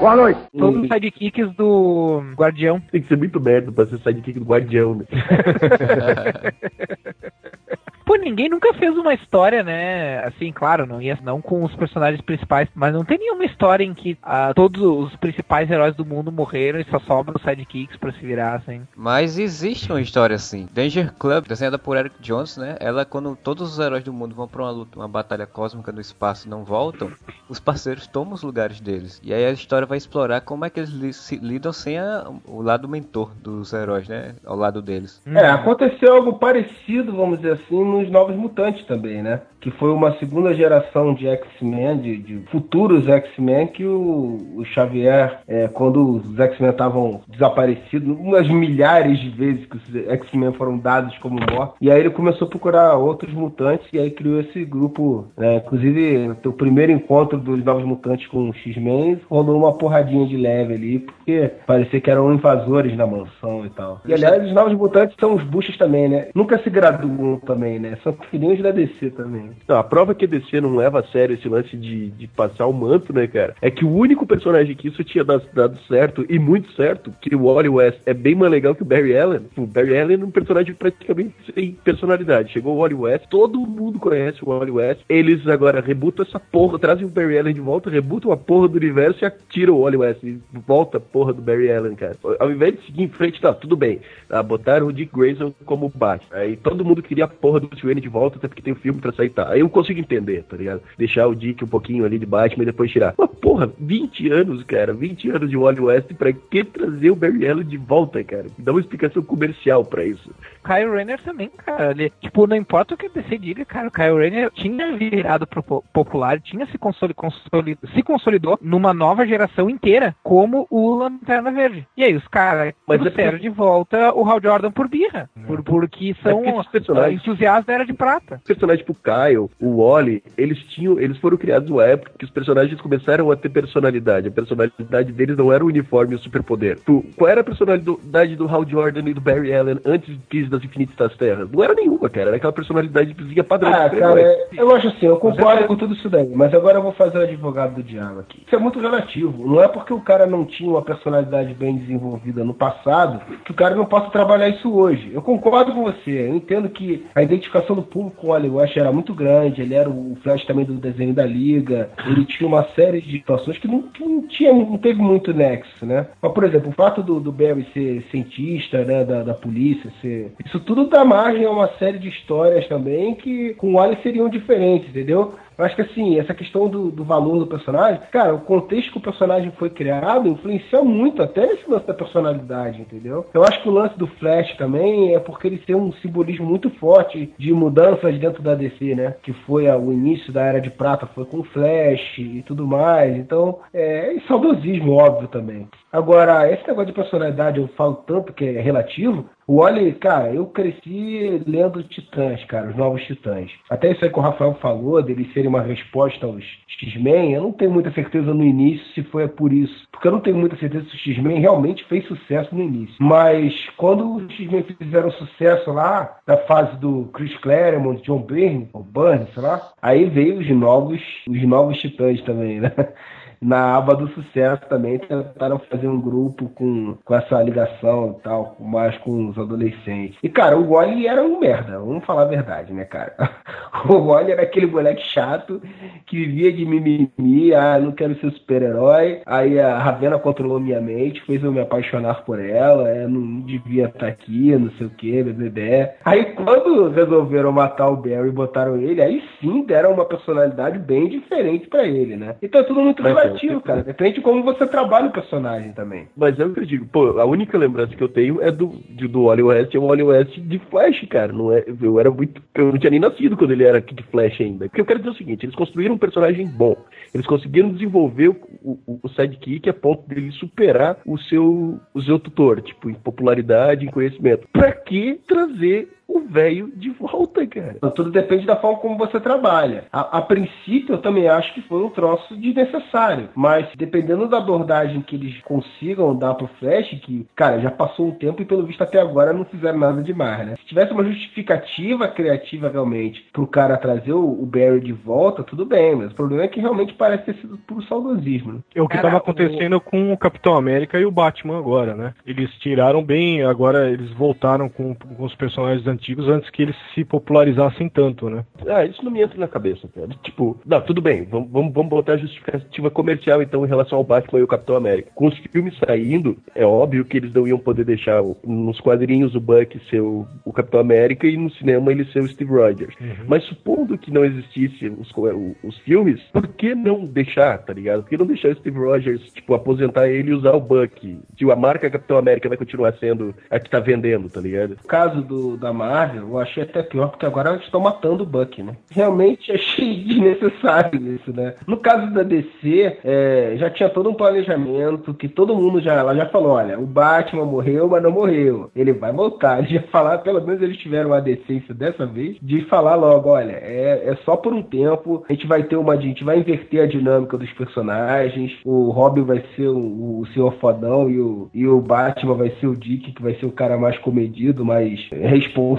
Boa noite. Todos os sidekicks do Guardião. Tem que ser muito merda pra ser sidekick do Guardião, né? Ninguém nunca fez uma história, né? Assim, claro, não ia não com os personagens principais, mas não tem nenhuma história em que ah, todos os principais heróis do mundo morreram e só sobram os sidekicks pra se virar, assim. Mas existe uma história assim. Danger Club, desenhada por Eric Jones, né? Ela, quando todos os heróis do mundo vão pra uma luta, uma batalha cósmica no espaço e não voltam, os parceiros tomam os lugares deles. E aí a história vai explorar como é que eles li- se lidam sem a- o lado mentor dos heróis, né? Ao lado deles. É, aconteceu algo parecido, vamos dizer assim, nos Novos Mutantes também, né? Que foi uma segunda geração de X-Men, de, de futuros X-Men, que o, o Xavier, é, quando os X-Men estavam desaparecidos, umas milhares de vezes que os X-Men foram dados como mortos, e aí ele começou a procurar outros mutantes, e aí criou esse grupo, né? Inclusive, o primeiro encontro dos Novos Mutantes com o X-Men rolou uma porradinha de leve ali, porque parecia que eram invasores na mansão e tal. E aliás, os Novos Mutantes são os buchas também, né? Nunca se graduam também, né? São filhinhos da DC também. A prova que a DC não leva a sério esse lance de, de passar o manto, né, cara? É que o único personagem que isso tinha dado, dado certo, e muito certo, que o Wally West é bem mais legal que o Barry Allen. O Barry Allen é um personagem praticamente sem personalidade. Chegou o Wally West, todo mundo conhece o Wally West. Eles agora rebutam essa porra, trazem o Barry Allen de volta, rebutam a porra do universo e atiram o Wally West. E volta a porra do Barry Allen, cara. Ao invés de seguir em frente, tá, tudo bem. Ah, botaram o Dick Grayson como Batman. Aí todo mundo queria a porra do Bruce Wayne de volta, até porque tem um filme pra sair, tá. Aí eu consigo entender, tá ligado? Deixar o Dick um pouquinho ali de Batman e depois tirar. Mas porra, 20 anos, cara, 20 anos de Wally West, pra que trazer o Barry Allen de volta, cara? Dá uma explicação comercial pra isso. Kyle Rayner também, cara. Ele, tipo, não importa o que a DC diga, cara. O Kyle Rayner tinha virado pro po- popular, tinha se, consoli consoli- se consolidou numa nova geração inteira como o Lanterna Verde. E aí os caras Mas é trouxeram porque- de volta o Hal Jordan por birra. Por, porque são porque esses personagens- ah, entusiastas da Era de Prata. Os personagens tipo o Kyle, o Wally, eles tinham, eles foram criados numa época que os personagens começaram a ter personalidade. A personalidade deles não era o uniforme e o superpoder. Tu, qual era a personalidade do Hal Jordan e do Barry Allen antes de das Infinitas das Terras? Não era nenhuma, cara. Era aquela personalidadezinha padrão. Ah, cara, é- eu acho assim, eu concordo com tudo isso daí, mas agora eu vou fazer o advogado do diabo aqui. Isso é muito relativo. Não é porque o cara não tinha uma personalidade bem desenvolvida no passado que o cara não possa trabalhar isso hoje. Eu concordo com você. Eu entendo que a identificação do público com o Wally West era muito grande, ele era o Flash também do desenho da Liga, ele tinha uma série de situações que não, que não tinha, não teve muito nexo, né? Mas, por exemplo, o fato do, do Barry ser cientista, né, da, da polícia, ser... isso tudo dá margem a uma série de histórias também que com o Wally seriam diferentes, entendeu? Eu acho que assim, essa questão do, do valor do personagem, cara, o contexto que o personagem foi criado influencia muito, até nesse lance da personalidade, entendeu? Eu acho que o lance do Flash também é porque ele tem um simbolismo muito forte de mudanças dentro da DC, né? Que foi a- o início da Era de Prata, foi com o Flash e tudo mais. Então, é, e saudosismo, óbvio, também. Agora, esse negócio de personalidade, eu falo tanto que é relativo. O Wally, cara, eu cresci lendo Titãs, cara, os novos Titãs. Até isso aí que o Rafael falou, deles serem uma resposta aos X-Men, eu não tenho muita certeza no início se foi por isso. Porque eu não tenho muita certeza se o X-Men realmente fez sucesso no início. Mas quando os X-Men fizeram sucesso lá, na fase do Chris Claremont, John Byrne, ou Byrne, sei lá, aí veio os novos, os novos Titãs também, né? Na aba do sucesso também tentaram fazer um grupo com, com essa ligação e tal, mais com os adolescentes. E, cara, o Wally era um merda, vamos falar a verdade, né, cara? O Wally era aquele moleque chato que vivia de mimimi, ah, não quero ser super-herói. Aí a Ravena controlou minha mente, fez eu me apaixonar por ela, eu não devia estar aqui, não sei o que, bebê. Aí quando resolveram matar o Barry e botaram ele, aí sim deram uma personalidade bem diferente para ele, né? Então é tudo muito relativo, eu- cara. Depende de como você trabalha o personagem também. Mas é o que eu digo, pô, a única lembrança que eu tenho é do, de- do Wally West, é o Wally West de Flash, cara. Não é, eu era muito. Eu não tinha nem nascido quando ele era de Flash ainda. Porque eu quero dizer o seguinte, eles construíram um personagem bom. Eles conseguiram desenvolver o, o, o sidekick a ponto dele superar o seu, o seu tutor, tipo, em popularidade, em conhecimento. Pra que trazer o velho de volta, cara? Então, Tudo depende da forma como você trabalha. A, a princípio, eu também acho que foi um troço desnecessário. Mas dependendo da abordagem que eles consigam dar pro Flash, que, cara, já passou um tempo e pelo visto até agora não fizeram nada demais, né? Se tivesse uma justificativa criativa realmente pro cara trazer o, o Barry de volta, tudo bem. Mas o problema é que realmente parece ter sido puro saudosismo, né? É o que estava acontecendo com o Capitão América e o Batman agora, né? Eles tiraram bem, agora eles voltaram com, com os personagens antigos antes que eles se popularizassem tanto, né? Ah, isso não me entra na cabeça, cara. Tipo, não, tudo bem, vamos, vamos, vamos botar a justificativa comercial então em relação ao Batman e o Capitão América. Com os filmes saindo, é óbvio que eles não iam poder deixar o- nos quadrinhos o Buck ser o, o Capitão América e no cinema ele ser o Steve Rogers. Mas supondo que não existisse os, o- os filmes, por que não deixar, tá ligado? Por que não deixar o Steve Rogers, tipo, aposentar ele e usar o Buck? Se a marca Capitão América vai continuar sendo a que tá vendendo, tá ligado? No caso do, da Marvel, eu achei até pior, porque agora eles estão matando o Buck, né? Realmente achei desnecessário isso, né? No caso da DC, é, já tinha todo um planejamento, que todo mundo já, ela já falou, olha, o Batman morreu, mas não morreu. Ele vai voltar. Eles já falaram, pelo menos eles tiveram a decência dessa vez, de falar logo, olha, é, é só por um tempo, a gente vai ter uma, a gente vai inverter a dinâmica dos personagens, o Robin vai ser o, o senhor fodão e o, e o Batman vai ser o Dick, que vai ser o cara mais comedido, mais responsável,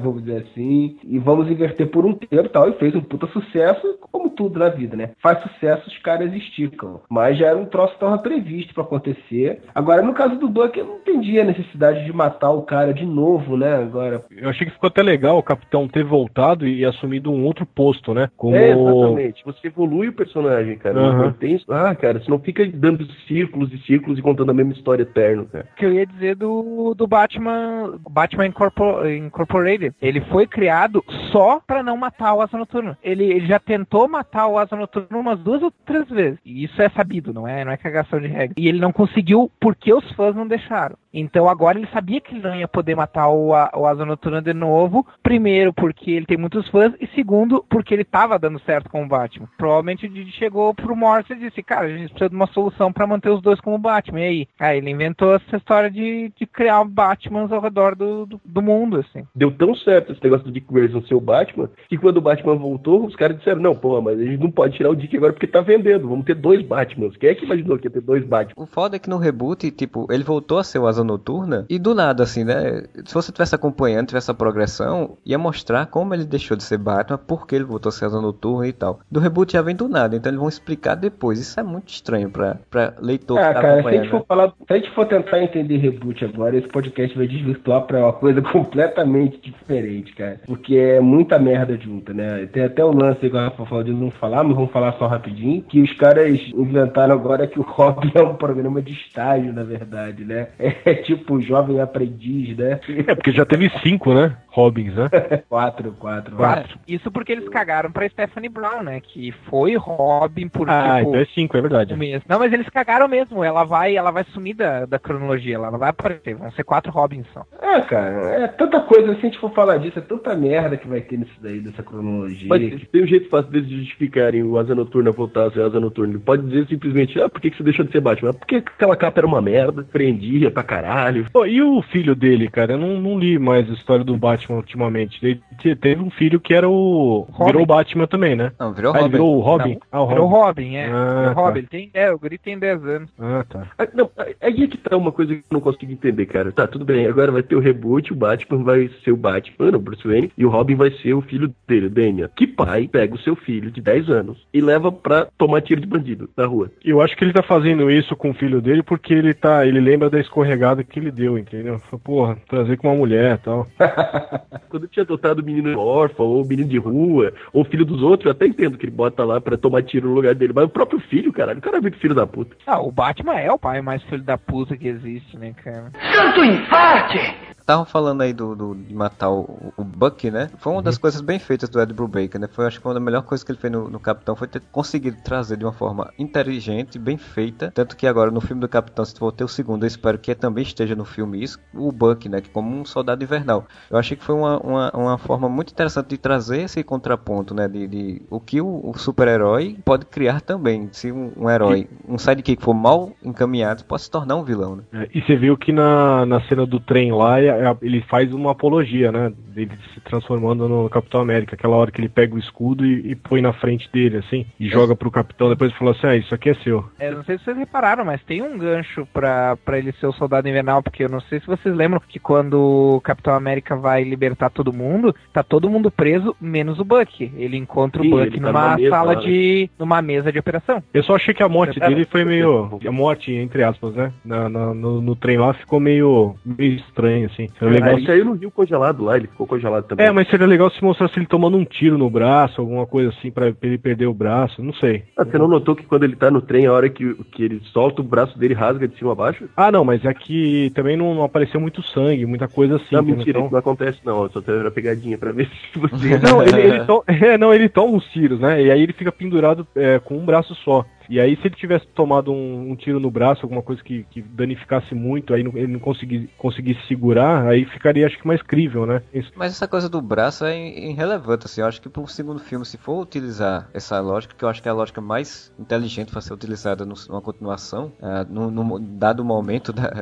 vamos dizer assim, e vamos inverter por um tempo e tal, e fez um puta sucesso, como tudo na vida, né? Faz sucesso, os caras esticam. Mas já era um troço que tava previsto pra acontecer. Agora, no caso do Buck, eu não entendi a necessidade de matar o cara de novo, né? Agora, Eu achei que ficou até legal o Capitão ter voltado e assumido um outro posto, né? Como É, exatamente. Você evolui o personagem, cara. Não tem... Ah, cara, você não fica dando círculos e círculos e contando a mesma história eterno, cara. que eu ia dizer do, do Batman Batman Incorpor- Incorporated. Ele foi criado só pra não matar o Asa Noturno. Ele, ele já tentou matar o Asa Noturno umas duas ou três vezes. E isso é sabido, não é, não é cagação de regra. E ele não conseguiu porque os fãs não deixaram. Então agora ele sabia que ele não ia poder matar o, A- o Asa Noturno de novo. Primeiro porque ele tem muitos fãs e segundo porque ele tava dando certo com o Batman. Provavelmente o Didi chegou pro Morse e disse, cara, a gente precisa de uma solução pra manter os dois como Batman. E aí? Aí ele inventou essa história de, de criar Batmans ao redor do, do, do mundo, assim. Deu tão certo esse negócio do Dick Grayson ser o Batman, que quando o Batman voltou, os caras disseram, não, pô, mas a gente não pode tirar o Dick agora porque tá vendendo, vamos ter dois Batmans. Quem é que imaginou que ia ter dois Batmans? O foda é que no reboot, tipo, ele voltou a ser o Asa Noturna e do nada, assim, né? Se você tivesse acompanhando, tivesse essa progressão, ia mostrar como ele deixou de ser Batman, por que ele voltou a ser Asa Noturna e tal. Do reboot já vem do nada, então eles vão explicar depois. Isso é muito estranho pra, pra leitor Ah, que tá cara, se a, gente for falar, se a gente for tentar entender reboot agora, esse podcast vai desvirtuar pra uma coisa completamente diferente, cara. Porque é muita merda junta, né? Tem até o lance, igual a falou, de não falar, mas vamos falar só rapidinho, que os caras inventaram agora que o Robin é um programa de estágio, na verdade, né? É tipo jovem aprendiz, né? É, porque já teve cinco, né? Robins, né? quatro, quatro. Quatro. Isso porque eles cagaram pra Stephanie Brown, né? Que foi Robin por Ah, tipo, então é cinco, é verdade. um mês. Não, mas eles cagaram mesmo. Ela vai, ela vai sumir da, da cronologia. Ela não vai aparecer. Vão ser quatro Robins só. É, cara, é tanta coisa, se a gente for falar disso, é tanta merda que vai ter nisso daí, dessa cronologia. Mas tem um jeito fácil deles justificarem o Asa Noturna voltar a ser Asa Noturna. Ele pode dizer simplesmente, ah, por que que você deixou de ser Batman? Ah, Porque aquela capa era uma merda, prendia pra caralho. Pô, e o filho dele, cara? Eu não, não li mais a história do Batman Batman ultimamente. Ele te- teve um filho que era o. Robin. Virou o Batman também, né? Não, virou Ah, ele Robin. virou o Robin? Não, ah, o Virou o Robin. Robin, é. Ah, o tá. Robin. Ele tem, é, o Guri tem 10 anos. Ah, tá. Ah, não, aí é que tá uma coisa que eu não consigo entender, cara. Tá, tudo bem, agora vai ter o reboot, o Batman vai ser o Batman, o Bruce Wayne, e o Robin vai ser o filho dele, o Damian. Que pai pega o seu filho de 10 anos e leva pra tomar tiro de bandido na rua? Eu acho que ele tá fazendo isso com o filho dele porque ele tá. Ele lembra da escorregada que ele deu, entendeu? Porra, trazer com uma mulher e tal. Quando eu tinha adotado o menino órfão, ou o menino de rua, ou o filho dos outros, eu até entendo que ele bota lá pra tomar tiro no lugar dele. Mas o próprio filho, caralho, o cara é muito filho da puta. Ah, o Batman é o pai mais filho da puta que existe, né, cara? Santo infarte! Estavam falando aí do, do- de matar o, o Buck, né? Foi uma das coisas bem feitas do Ed Brubaker, né? Foi, acho que uma das melhores coisas que ele fez no, no Capitão foi ter conseguido trazer de uma forma inteligente, bem feita. Tanto que agora no filme do Capitão, se for ter o segundo, eu espero que também esteja no filme isso, o Buck, né? Que como um soldado invernal. Eu achei que foi uma, uma, uma forma muito interessante de trazer esse contraponto, né? De, de o que o, o super-herói pode criar também. Se um, um herói, um sidekick for mal encaminhado, pode se tornar um vilão, né? É, e você viu que na, na cena do trem lá, ele faz uma apologia, né? Dele se transformando no Capitão América. Aquela hora que ele pega o escudo e, e põe na frente dele, assim, e joga pro capitão. Depois fala assim: Ah, isso aqui é seu. É, não sei se vocês repararam, mas tem um gancho pra, pra ele ser o soldado invernal, porque eu não sei se vocês lembram que quando o Capitão América vai libertar todo mundo, tá todo mundo preso, menos o Buck. Ele encontra o Buck tá numa numa mesa sala né? de. numa mesa de operação. Eu só achei que a morte É, dele foi meio. A morte, entre aspas, né? Na, na- no, no trem lá ficou meio, meio estranho, assim. Seria legal Ele se- saiu no rio congelado lá, ele ficou congelado também. É, mas seria legal se mostrasse ele tomando um tiro no braço, alguma coisa assim, pra ele perder o braço. Não sei. Ah, você não notou que quando ele tá no trem, a hora que, que ele solta, o braço dele rasga de cima a baixo? Ah, não, mas é que também não, não apareceu muito sangue, muita coisa assim. não, mentira, Então- isso não acontece não. Eu só tenho uma pegadinha pra ver se você... Não, ele, ele to- é, não, ele toma uns tiros, né? E aí ele fica pendurado é, com um braço só. E aí, se ele tivesse tomado um, um tiro no braço, alguma coisa que, que danificasse muito, aí não- ele não conseguisse, conseguisse segurar, aí ficaria, acho que, mais crível, né? Isso. Mas essa coisa do braço é irrelevante, assim. Eu acho que pro segundo filme, se for utilizar essa lógica, que eu acho que é a lógica mais inteligente para ser utilizada numa continuação, ah, no, no dado momento da-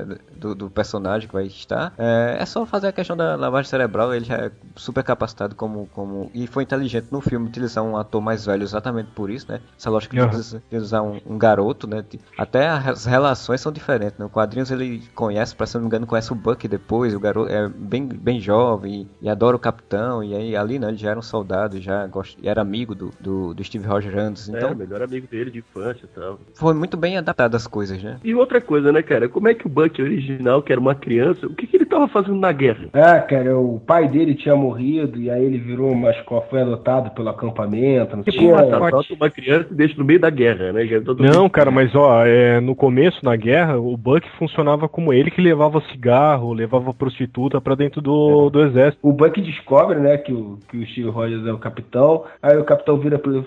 do, do personagem que vai estar, é, é só fazer a questão da lavagem cerebral. Ele já é super capacitado como, como. E foi inteligente no filme utilizar um ator mais velho exatamente por isso, né? Essa lógica de utilizar- usar um, um garoto, né? Até as relações são diferentes, né? O quadrinhos ele conhece, para se não me engano, conhece o Buck depois, o garoto é bem, bem jovem e, adora o capitão, e aí ali, né, ele já era um soldado, já gost... e era amigo do, do, do Steve Rogers antes, É, então o melhor amigo dele de infância e tal. foi muito bem adaptado as coisas, né? E outra coisa, né, cara? Como é que o Buck original, que era uma criança, o que, que ele tava fazendo na guerra? Ah, cara, o pai dele tinha morrido e aí ele virou mascote, foi adotado pelo acampamento. Não Tipo, tinha... uma, adota uma criança e deixa no meio da guerra, né? Já todo Não, mundo- cara, mas ó, é, no começo, na guerra, o Buck funcionava como ele que levava cigarro, levava prostituta pra dentro do, do exército. O Buck descobre, né, que o, que o Steve Rogers é o capitão. Aí o capitão vira pra ele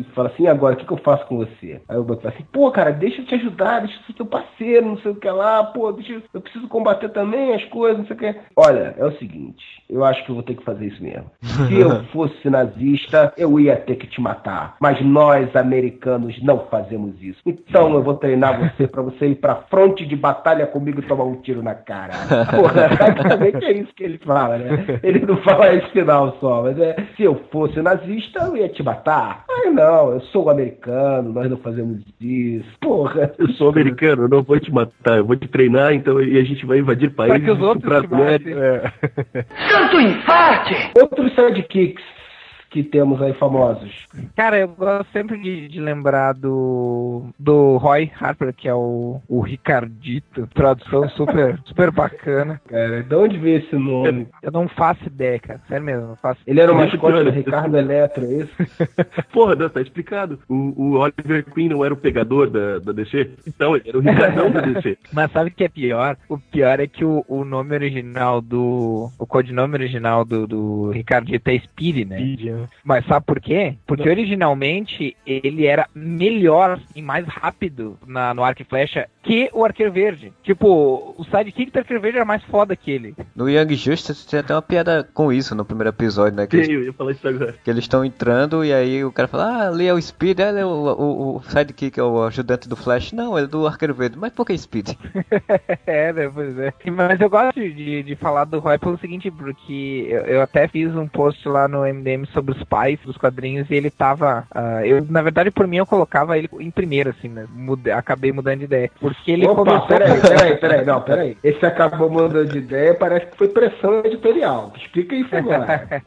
e fala assim: "E agora, o que, que eu faço com você? Aí o Buck fala assim: pô, cara, deixa eu te ajudar, deixa eu ser teu parceiro, não sei o que lá, pô, deixa eu, eu preciso combater também as coisas, não sei o que. Olha, é o seguinte: eu acho que eu vou ter que fazer isso mesmo. Se eu fosse nazista, eu ia ter que te matar. Mas nós, americanos, não fazemos isso. Então eu vou treinar você pra você ir pra fronte de batalha comigo e tomar um tiro na cara. Porra, basicamente é isso que ele fala, né? Ele não fala esse final só, mas é, se eu fosse nazista, eu ia te matar. Ai não, eu sou americano, nós não fazemos isso. Porra. Eu sou americano, eu não vou te matar, eu vou te treinar, então, e a gente vai invadir países que os outros matem. É. Santo infarte! Outros sidekicks que temos aí famosos. Cara, eu gosto sempre de, de lembrar do, do Roy Harper, que é o, o Ricardito. Tradução super, super bacana. Cara, de onde veio esse nome? Eu não faço ideia, cara. Sério mesmo, não faço Ele era o mascote do. Ricardo Eletro, é isso? Porra, não, tá explicado. O, o Oliver Queen não era o pegador da, da DC? Então, ele era o Ricardão da DC. Mas sabe o que é pior? O pior é que o, o nome original do. O codinome original do, do Ricardito é Speedy, né? Speed, né? Mas sabe por quê? Porque originalmente ele era melhor e mais rápido na, no arco e flecha que o Arqueiro Verde. Tipo, o sidekick do Arqueiro Verde era mais foda que ele. No Young Justice tem até uma piada com isso no primeiro episódio, né? Que eles, Eu ia falar isso agora. que eles estão entrando e aí o cara fala, ah, ali é o Speed, ele é o, o, o sidekick, é o ajudante do Flash. Não, ele é do Arqueiro Verde. Mas por que Speed? é, né, pois é. Mas eu gosto de, de falar do Roy pelo seguinte, porque eu, eu até fiz um post lá no MDM sobre os pais dos quadrinhos e ele tava. ah, eu, na verdade, por mim, eu colocava ele em primeiro, assim, né? Mude- acabei mudando de ideia. Porque ele Opa, começou. peraí, peraí, peraí, não, peraí. Esse acabou mudando de ideia, parece que foi pressão editorial. Explica isso agora.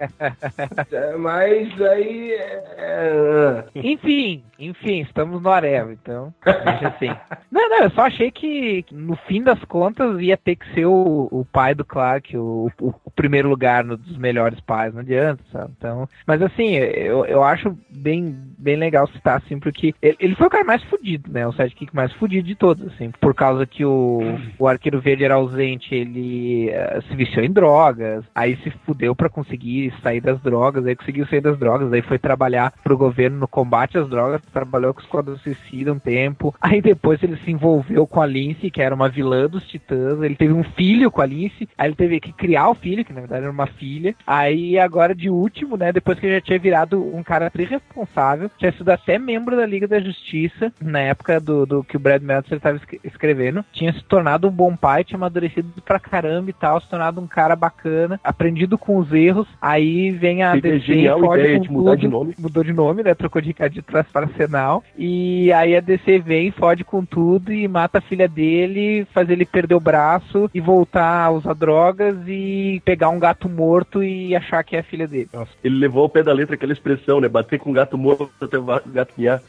É, Mas aí. é, é, Enfim, enfim, estamos no Areva, então. Deixa assim. Não, não, eu só achei que no fim das contas ia ter que ser o, o pai do Clark, o, o, o primeiro lugar no, dos melhores pais, não adianta, sabe? Então, mas assim, eu, eu acho bem, bem legal citar, assim, porque ele, ele foi o cara mais fudido, né? O sidekick mais fudido de todos, assim, por causa que o, o Arqueiro Verde era ausente, ele eh, se viciou em drogas, aí se fudeu pra conseguir sair das drogas, aí conseguiu sair das drogas, aí foi trabalhar pro governo no combate às drogas, trabalhou com o Esquadrão Suicida um tempo, aí depois ele se envolveu com a Lince, que era uma vilã dos Titãs, ele teve um filho com a Lince, aí ele teve que criar o filho, que na verdade era uma filha, aí agora de último, né, depois que ele já tinha virado um cara irresponsável, tinha sido até membro da Liga da Justiça, na época do, do que o Brad Meltzer estava escrevendo, tinha se tornado um bom pai, tinha amadurecido pra caramba e tal, se tornado um cara bacana, aprendido com os erros, aí vem a Teve a DC fode ideia com de mudar de tudo, nome. Mudou de nome, né, trocou de Ricardo traz para Arsenal, e aí a DC vem, fode com tudo e mata a filha dele, faz ele perder o braço e voltar a usar drogas e pegar um gato morto e achar que é a filha dele. Ele levou ao pé da letra aquela expressão, né? Bater com gato morto até o gato miar.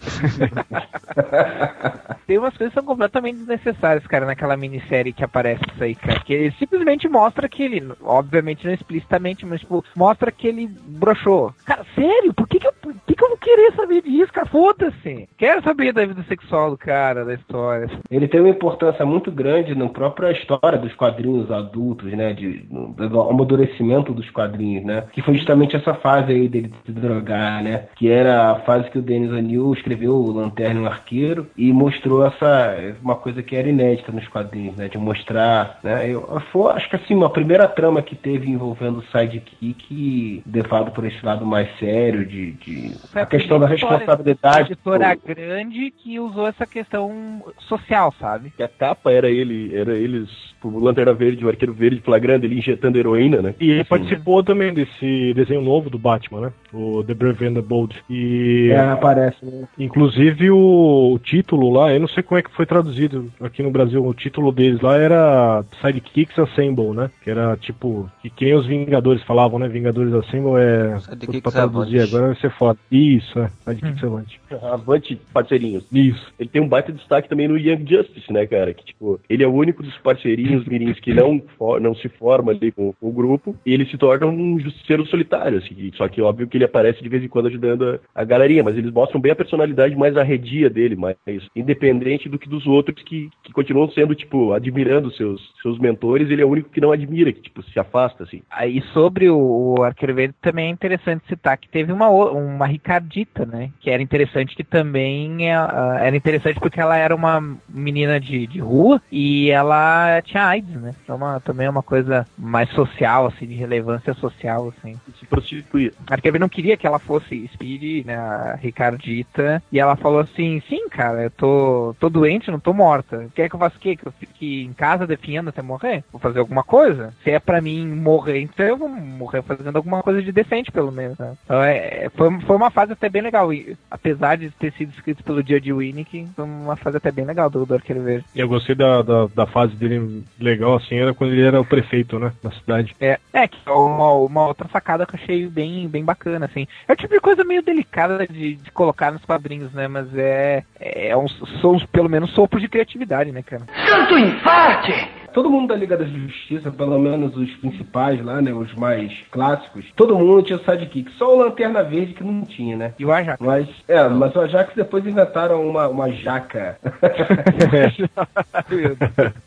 Tem umas coisas que são completamente desnecessárias, cara, naquela minissérie que aparece isso aí, cara. Que ele simplesmente mostra que ele, obviamente não explicitamente, mas tipo, mostra que ele broxou. Cara, sério? Por que que eu, por que que eu vou querer saber disso, cara? Foda-se! Quero saber da vida sexual do cara, da história. Ele tem uma importância muito grande na própria história dos quadrinhos adultos, né? De, do amadurecimento dos quadrinhos, né? Que foi justamente essa fase aí dele se drogar, né? Que era a fase que o Dennis O'Neill escreveu o Lanterna e o Arqueiro e mostrou essa uma coisa que era inédita nos quadrinhos, né? De mostrar, né? Eu, foi, acho que assim, uma primeira trama que teve envolvendo o sidekick levado por esse lado mais sério de, de a questão da responsabilidade. Editora grande que usou essa questão social, sabe? Que a capa era ele, era eles, o Lanterna Verde, o Arqueiro Verde flagrando ele injetando heroína, né? E ele Assim, participou também desse desenho novo do Batman, né? O The Brave and the Bold. E É, aparece, né? inclusive o, o título lá, eu não sei como é que foi traduzido aqui no Brasil, o título deles lá era Sidekicks Assemble, né? Que era tipo, que, que nem os Vingadores falavam, né? Vingadores Assemble é. Sidekicks pra traduzir Avante. agora vai ser foda. Isso, é. Sidekicks Avante. Avante, parceirinhos. Isso. Ele tem um baita destaque também no Young Justice, né, cara? Que, tipo, ele é o único dos parceirinhos mirins que não, fo- não se forma ali com, com o grupo e ele se torna um justiceiro solitário, assim. Só que, óbvio, que ele aparece de vez em quando ajudando a, a galerinha, mas eles mostram bem a personalidade mais arredia dele, mais independente do que dos outros que, que continuam sendo, tipo, admirando seus, seus mentores, ele é o único que não admira, que, tipo, se afasta, assim. Aí sobre o, o Arqueiro Verde também é interessante citar que teve uma, uma Ricardita, né? Que era interessante que também é, ah, era interessante porque ela era uma menina de, de rua e ela tinha AIDS, né? Então uma, também é uma coisa mais social, assim, de relevância social, assim. Se prostituir. A Verde não queria que ela fosse Speed, né? A Ricardita. E ela falou assim, sim, cara, eu tô, tô doente, não tô morta. Quer que eu faça o quê? Que eu fique em casa definhando até morrer? Vou fazer alguma coisa? Se é pra mim morrer, então eu vou morrer fazendo alguma coisa de decente, pelo menos. Né? Então é, é- foi, foi uma fase até bem legal. E, apesar de ter sido escrito pelo Judge Winnick, foi uma fase até bem legal do, do Arqueiro Verde. E eu gostei da, da, da fase dele legal, assim, era quando ele era o prefeito, né? Da cidade. É, é que é uma, uma outra sacada que eu achei bem, bem bacana, assim. É o tipo de coisa meio delicada de, de colocar nos quadrinhos, né? Mas é, é uns, são pelo menos sopros de criatividade, né, cara? Santo infarte! Todo mundo da Liga da Justiça, pelo menos os principais lá, né? Os mais clássicos, todo mundo tinha sidekick. Só o Lanterna Verde que não tinha, né? E o Ajax. Mas, é, mas o Ajax depois inventaram uma, uma jaca.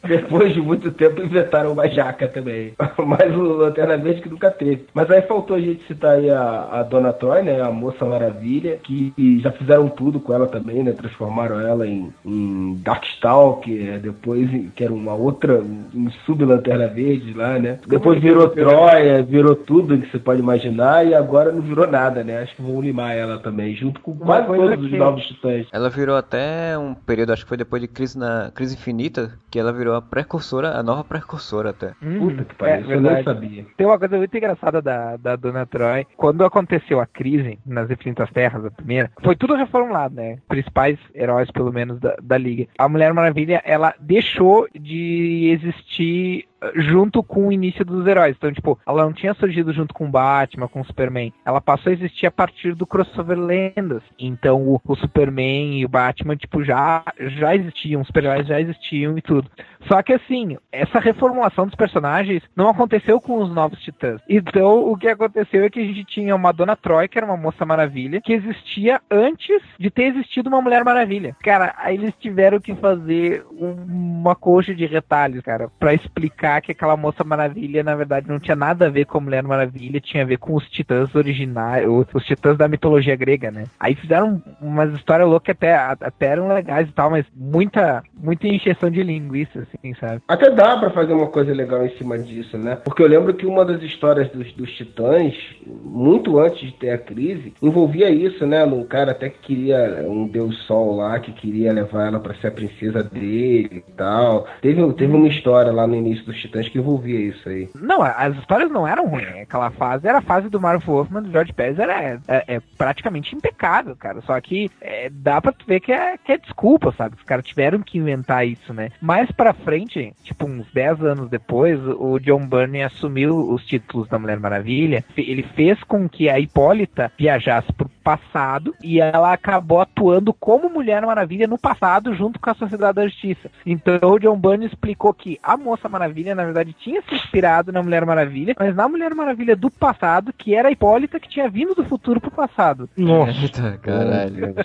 depois de muito tempo inventaram uma jaca também. Mas o Lanterna Verde que nunca teve. Mas aí faltou a gente citar aí a, a Dona Troy, né? A Moça Maravilha, que já fizeram tudo com ela também, né? Transformaram ela em, em Darkstalker, depois que era uma outra, um sub-Lanterna Verde lá, né? Depois virou Troia, virou tudo que você pode imaginar e agora não virou nada, né? Acho que vão limar ela também, junto com quase todos os que- novos titãs. Ela virou até um período, acho que foi depois de Crise na Crise Infinita, que ela virou a precursora, a nova precursora até. Puta que pariu, isso eu não sabia. Tem uma coisa muito engraçada da, da Dona Troy. Quando aconteceu a crise nas Infinitas Terras, a primeira, foi tudo reformulado, né? Principais heróis, pelo menos, da, da Liga. A Mulher Maravilha, ela deixou de existir eh, junto com o início dos heróis. Então, tipo, ela não tinha surgido junto com Batman, com Superman. Ela passou a existir a partir do crossover lendas. Então, o, o Superman e o Batman, tipo, já, já existiam, os super-heróis já existiam e tudo. Só que assim, essa reformulação dos personagens não aconteceu com os novos titãs. Então, o que aconteceu é que a gente tinha uma Dona Troy, que era uma moça maravilha, que existia antes de ter existido uma Mulher Maravilha. Cara, aí eles tiveram que fazer um- uma coxa de retalhos, cara, pra explicar que aquela moça maravilha, na verdade, não tinha nada a ver com a Mulher Maravilha, tinha a ver com os titãs originais, os titãs da mitologia grega, né? Aí fizeram umas histórias loucas que até, até eram legais e tal, mas muita, muita encheção de linguiça, assim, sabe? Até dá pra fazer uma coisa legal em cima disso, né? Porque eu lembro que uma das histórias dos, dos titãs, muito antes de ter a crise, envolvia isso, né? Um cara até que queria um deus sol lá, que queria levar ela pra ser a princesa dele e tal. Teve, teve uma história lá no início dos titãs que envolvia isso aí. Não, as histórias não eram ruins. Aquela fase era a fase do Marvel Wolfman, do George Pérez, era é, é praticamente impecável, cara. Só que é, dá pra tu ver que é, que é desculpa, sabe? Os caras tiveram que inventar isso, né? Mais pra frente, tipo uns 10 anos depois, o John Byrne assumiu os títulos da Mulher Maravilha. Ele fez com que a Hipólita viajasse pro passado e ela acabou atuando como Mulher Maravilha no passado junto com a Sociedade da Justiça. Então o John Byrne explicou que a Moça Maravilha, na verdade, tinha se inspirado na Mulher Maravilha, mas na Mulher Maravilha do passado, que era a Hipólita que tinha vindo do futuro pro passado. Eita, caralho.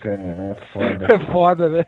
Cara, é foda. É foda, né?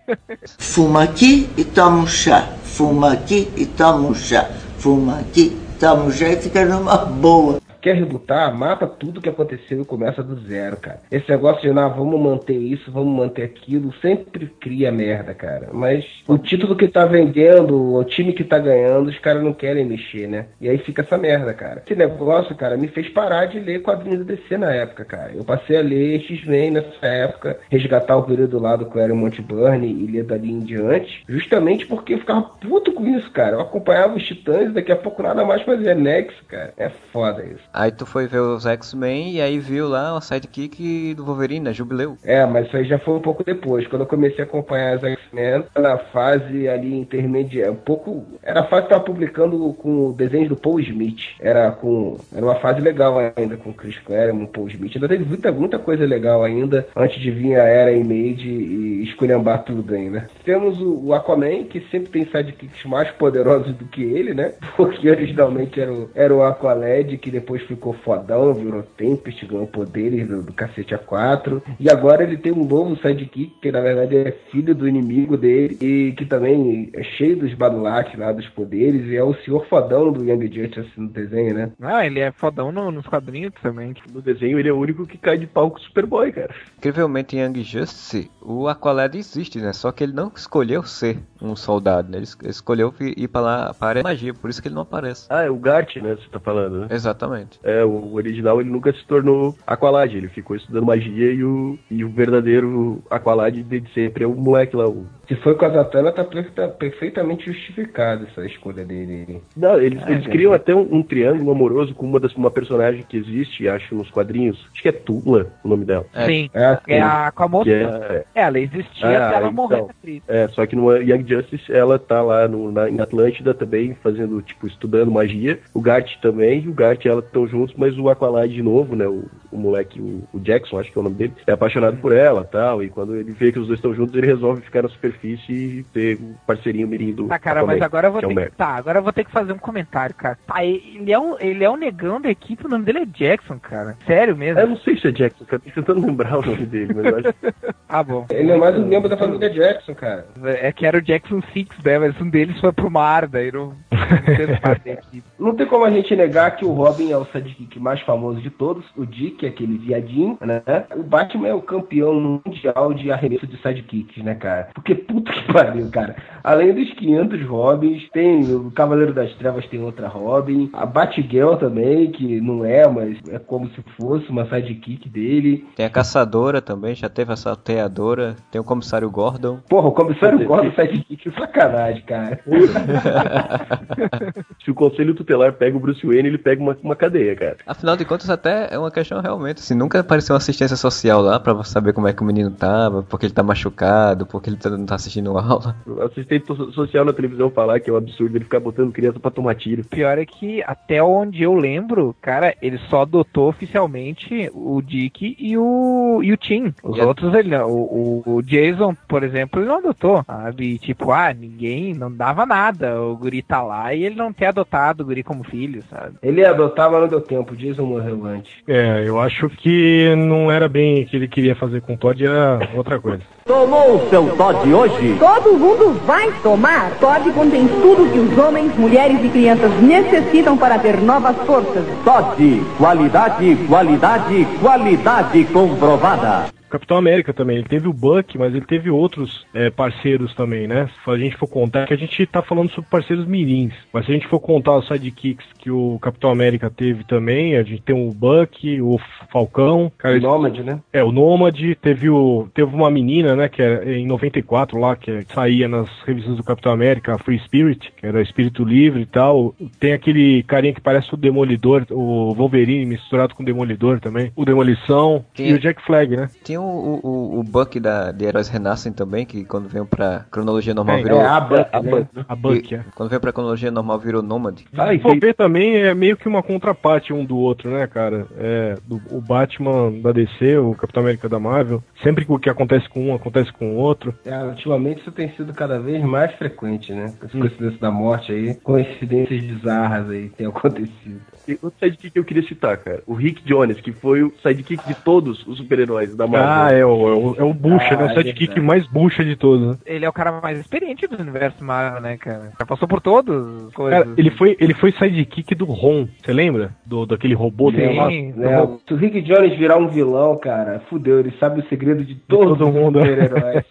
Fuma aqui e toma um chá. Fuma aqui e toma um chá. Fuma aqui, toma um chá e fica numa boa. Quer rebutar, mata tudo que aconteceu e começa do zero, cara. Esse negócio de, não, vamos manter isso, vamos manter aquilo, sempre cria merda, cara. Mas o título que tá vendendo, o time que tá ganhando, os caras não querem mexer, né? E aí fica essa merda, cara. Esse negócio, cara, me fez parar de ler quadrinhos do DC na época, cara. Eu passei a ler X-Men nessa época, resgatar o período lá do Clary Monteburn e ler dali em diante, justamente porque eu ficava puto com isso, cara. Eu acompanhava os Titãs e daqui a pouco nada mais fazia nexo, cara. É foda isso. Aí tu foi ver os X-Men e aí viu lá o sidekick do Wolverine, né? Jubileu. É, mas isso aí já foi um pouco depois. Quando eu comecei a acompanhar as X-Men, na fase ali intermediária, um pouco. Era a fase que tava publicando com o desenho do Paul Smith. Era com. Era uma fase legal ainda com o Chris Claremont, Paul Smith. Ainda teve muita, muita coisa legal ainda antes de vir a era Image e esculhambar tudo ainda. Temos o, o Aquaman, que sempre tem sidekicks mais poderosos do que ele, né? Porque originalmente era o, era o Aqualad, que depois ficou fodão, virou Tempest, ganhou poderes do, do cacete A4. E agora ele tem um novo sidekick, que na verdade é filho do inimigo dele, e que também é cheio dos badulaques lá, dos poderes, e é o senhor fodão do Young Justice no desenho, né? Não, ele é fodão no- nos quadrinhos também. No desenho ele é o único que cai de pau com o Superboy, cara. Incrivelmente em Young Justice, o Aqualad existe, né? Só que ele não escolheu ser um soldado, né? Ele es- escolheu ir pra lá para a área por isso que ele não aparece. Ah, é o Gart, né? Você tá falando, né? Exatamente. É, o original ele nunca se tornou Aqualad, ele ficou estudando magia e o, e o verdadeiro Aqualad desde sempre é o moleque lá, o Se foi com a Zatanna, tá perfeita- perfeitamente justificada essa escolha dele. Não, eles, Ah, eles é. criam até um, um triângulo amoroso com uma, das, uma personagem que existe, acho, nos quadrinhos. Acho que é Tula o nome dela. Sim. É, É a com a moça. Que é, É, ela existia Ah, até ela então. morrer é, só que no Young Justice ela tá lá no, na, em Atlântida também, fazendo, tipo, estudando magia. O Gart também, e o Gart e ela estão juntos, mas o Aqualad de novo, né? O, o moleque, o, o Jackson, acho que é o nome dele, é apaixonado por ela tal. E quando ele vê que os dois estão juntos, ele resolve ficar na superfície e ser o parceirinho mirim do Tá, cara, mas Aquaman, agora eu vou que é ter que. Tá, agora eu vou ter que fazer um comentário, cara. Tá, ele é um, ele é um negão da equipe, o nome dele é Jackson, cara. Sério mesmo? Eu não sei se é Jackson, cara. Tô tentando lembrar o nome dele, mas eu acho Ah, bom. Ele é mais um membro da família Jackson, cara. É que era o Jackson Six, né? Mas um deles foi pro mar, daí não, não fez parte da equipe. Não tem como a gente negar que o Robin é o sidekick mais famoso de todos. O Dick é aquele viadinho, né? O Batman é o campeão mundial de arremesso de sidekicks, né, cara? Porque puta que pariu, cara. Além dos 500 Robins, tem o Cavaleiro das Trevas, tem outra Robin. A Batgirl também, que não é, mas é como se fosse uma sidekick dele. Tem a caçadora também, já teve a salteadora. Tem o comissário Gordon. Porra, o comissário Gordon sidekick, sacanagem, cara. Se o conselho tutelar pega o Bruce Wayne, ele pega uma, uma cadeia, cara. Afinal de contas, até é uma questão realmente. Assim, nunca apareceu uma assistência social lá pra saber como é que o menino tava, porque ele tá machucado, porque ele tá- não tá assistindo aula. O assistente so- social na televisão falar que é um absurdo ele ficar botando criança pra tomar tiro. Pior é que, até onde eu lembro, cara, ele só adotou oficialmente o Dick e o, e o Tim. Os E a- outros, ele, não. o, o, o Jason, por exemplo, ele não adotou, sabe? Tipo, ah, ninguém, não dava nada. O guri tá lá e ele não ter adotado o guri como filho, sabe? Ele mas não deu tempo. O Jason morreu antes. É, eu acho que não era bem o que ele queria fazer com o Todd, era outra coisa. Tomou o seu Todd hoje? Todo mundo vai tomar. Todd contém tudo que os homens, mulheres e crianças necessitam para ter novas forças. Todd, qualidade, qualidade, qualidade comprovada. Capitão América também, ele teve o Buck, mas ele teve outros é, parceiros também, né? Se a gente for contar, que a gente tá falando sobre parceiros mirins, mas se a gente for contar os sidekicks que o Capitão América teve também, a gente tem o Buck, o Falcão, cara, O Nômade, né? É, o Nômade, teve o teve uma menina, né, que era em 94 lá, que é- saía nas revistas do Capitão América, a Free Spirit, que era espírito livre e tal. Tem aquele carinha que parece o Demolidor, o Wolverine misturado com o Demolidor também, o Demolição Tem- e o Jack Flag, né? Tinha o, o, o- o Buck da, de Heróis Renascem também, que quando veio pra cronologia normal É, virou. é a Buck, a né? Buck, a Buck, é. Quando veio pra cronologia normal virou Nômade. Ah, e for ver também é meio que uma contraparte um do outro, né, cara? É, do- o Batman da DC, o Capitão América da Marvel, sempre que o que acontece com um acontece com o outro. É, ultimamente isso tem sido cada vez mais frequente, né? Com Hum. essa coincidência da morte aí, coincidências bizarras aí tem acontecido. E outro sidekick que eu queria citar, cara. O Rick Jones, que foi o sidekick de todos os super-heróis da Marvel. Ah, é o, é o, é o bucha, Ah, né? O é sidekick verdade. mais bucha de todos, né? Ele é o cara mais experiente do universo Marvel, né, cara? Já passou por todos as coisas. Cara, ele foi, ele foi sidekick do Ron, você lembra? Do, daquele robô Sim. dele lá? Né? Se o Rick Jones virar um vilão, cara, fudeu, ele sabe o segredo de todos Todo os mundo. super-heróis.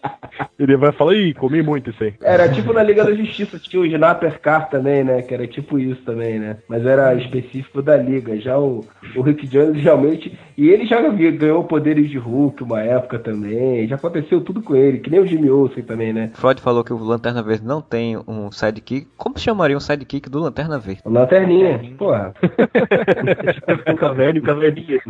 ele vai falar, ih, comi muito isso aí. Era tipo na Liga da Justiça, tinha o Snapper Car também, né? Que era tipo isso também, né? Mas era específico da Liga. Já o, o Rick Jones realmente. E ele já ganhou poderes de Hulk uma época também. Já aconteceu tudo com ele, que nem o Jimmy Olsen também, né? Freud falou que o Lanterna Verde não tem um sidekick. Como chamaria um sidekick do Lanterna Verde? O Lanterninha. Porra. o Caverna e o Caverninha.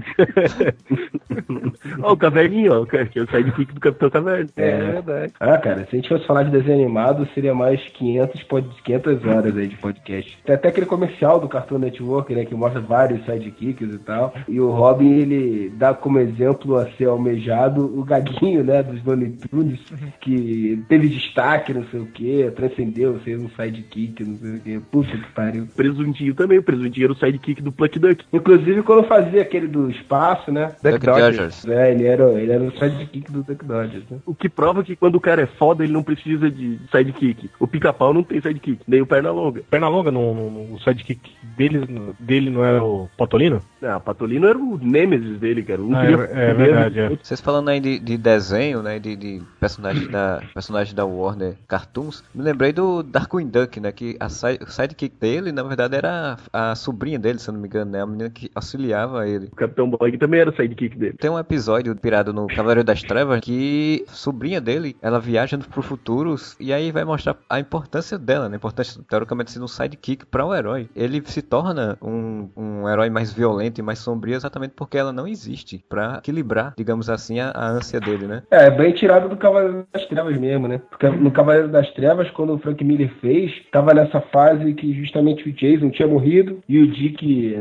ó, o Caverninha, ó, que é o sidekick do Capitão Caverna. É verdade. Ah, cara, se a gente fosse falar de desenho animado, seria mais 500, pod... 500 horas aí de podcast. Tem até aquele comercial do Cartoon Network, né, que mostra vários sidekicks e tal. E o Robin, ele dá como exemplo a ser almejado o Gaguinho, né, dos Looney Tunes, que teve destaque, não sei o que, transcendeu ser um sidekick, não sei o que. Puxa que pariu. Presuntinho também, o Presuntinho era o sidekick do Pluck Duck. Inclusive, quando fazia aquele do espaço, né? Duck Dodgers. É, ele era, ele era o sidekick do Duck Dodgers, né? O que prova que quando o cara é foda, ele não precisa de sidekick. O pica-pau não tem sidekick, nem o perna longa. Pernalonga, no, no, no- o sidekick dele, dele não era o Patolino? Ah, o Patolino era o Nemesis dele, cara. Um Ah, é, é verdade, é. Vocês falando aí de, de desenho, né? De, de personagens da personagem da Warner Cartoons, me lembrei do Darkwing Duck, né? Que a side, o sidekick dele, na verdade, era a, a sobrinha dele, se eu não me engano, né? A menina que auxiliava ele. O Capitão Bog também era o sidekick dele. Tem um episódio pirado no Cavaleiro das Trevas que a sobrinha dele, ela viaja pro futuro e aí vai mostrar a importância dela, né? A importância, teoricamente, de ser um sidekick para o herói. Ele se torna um, um herói mais violento e mais sombrio exatamente porque ela não existe para equilibrar, digamos assim, a, a ânsia dele, né? É, bem tirado do Cavaleiro das Trevas mesmo, né? Porque no Cavaleiro das Trevas, quando o Frank Miller fez, tava nessa fase que justamente o Jason tinha morrido e o Dick,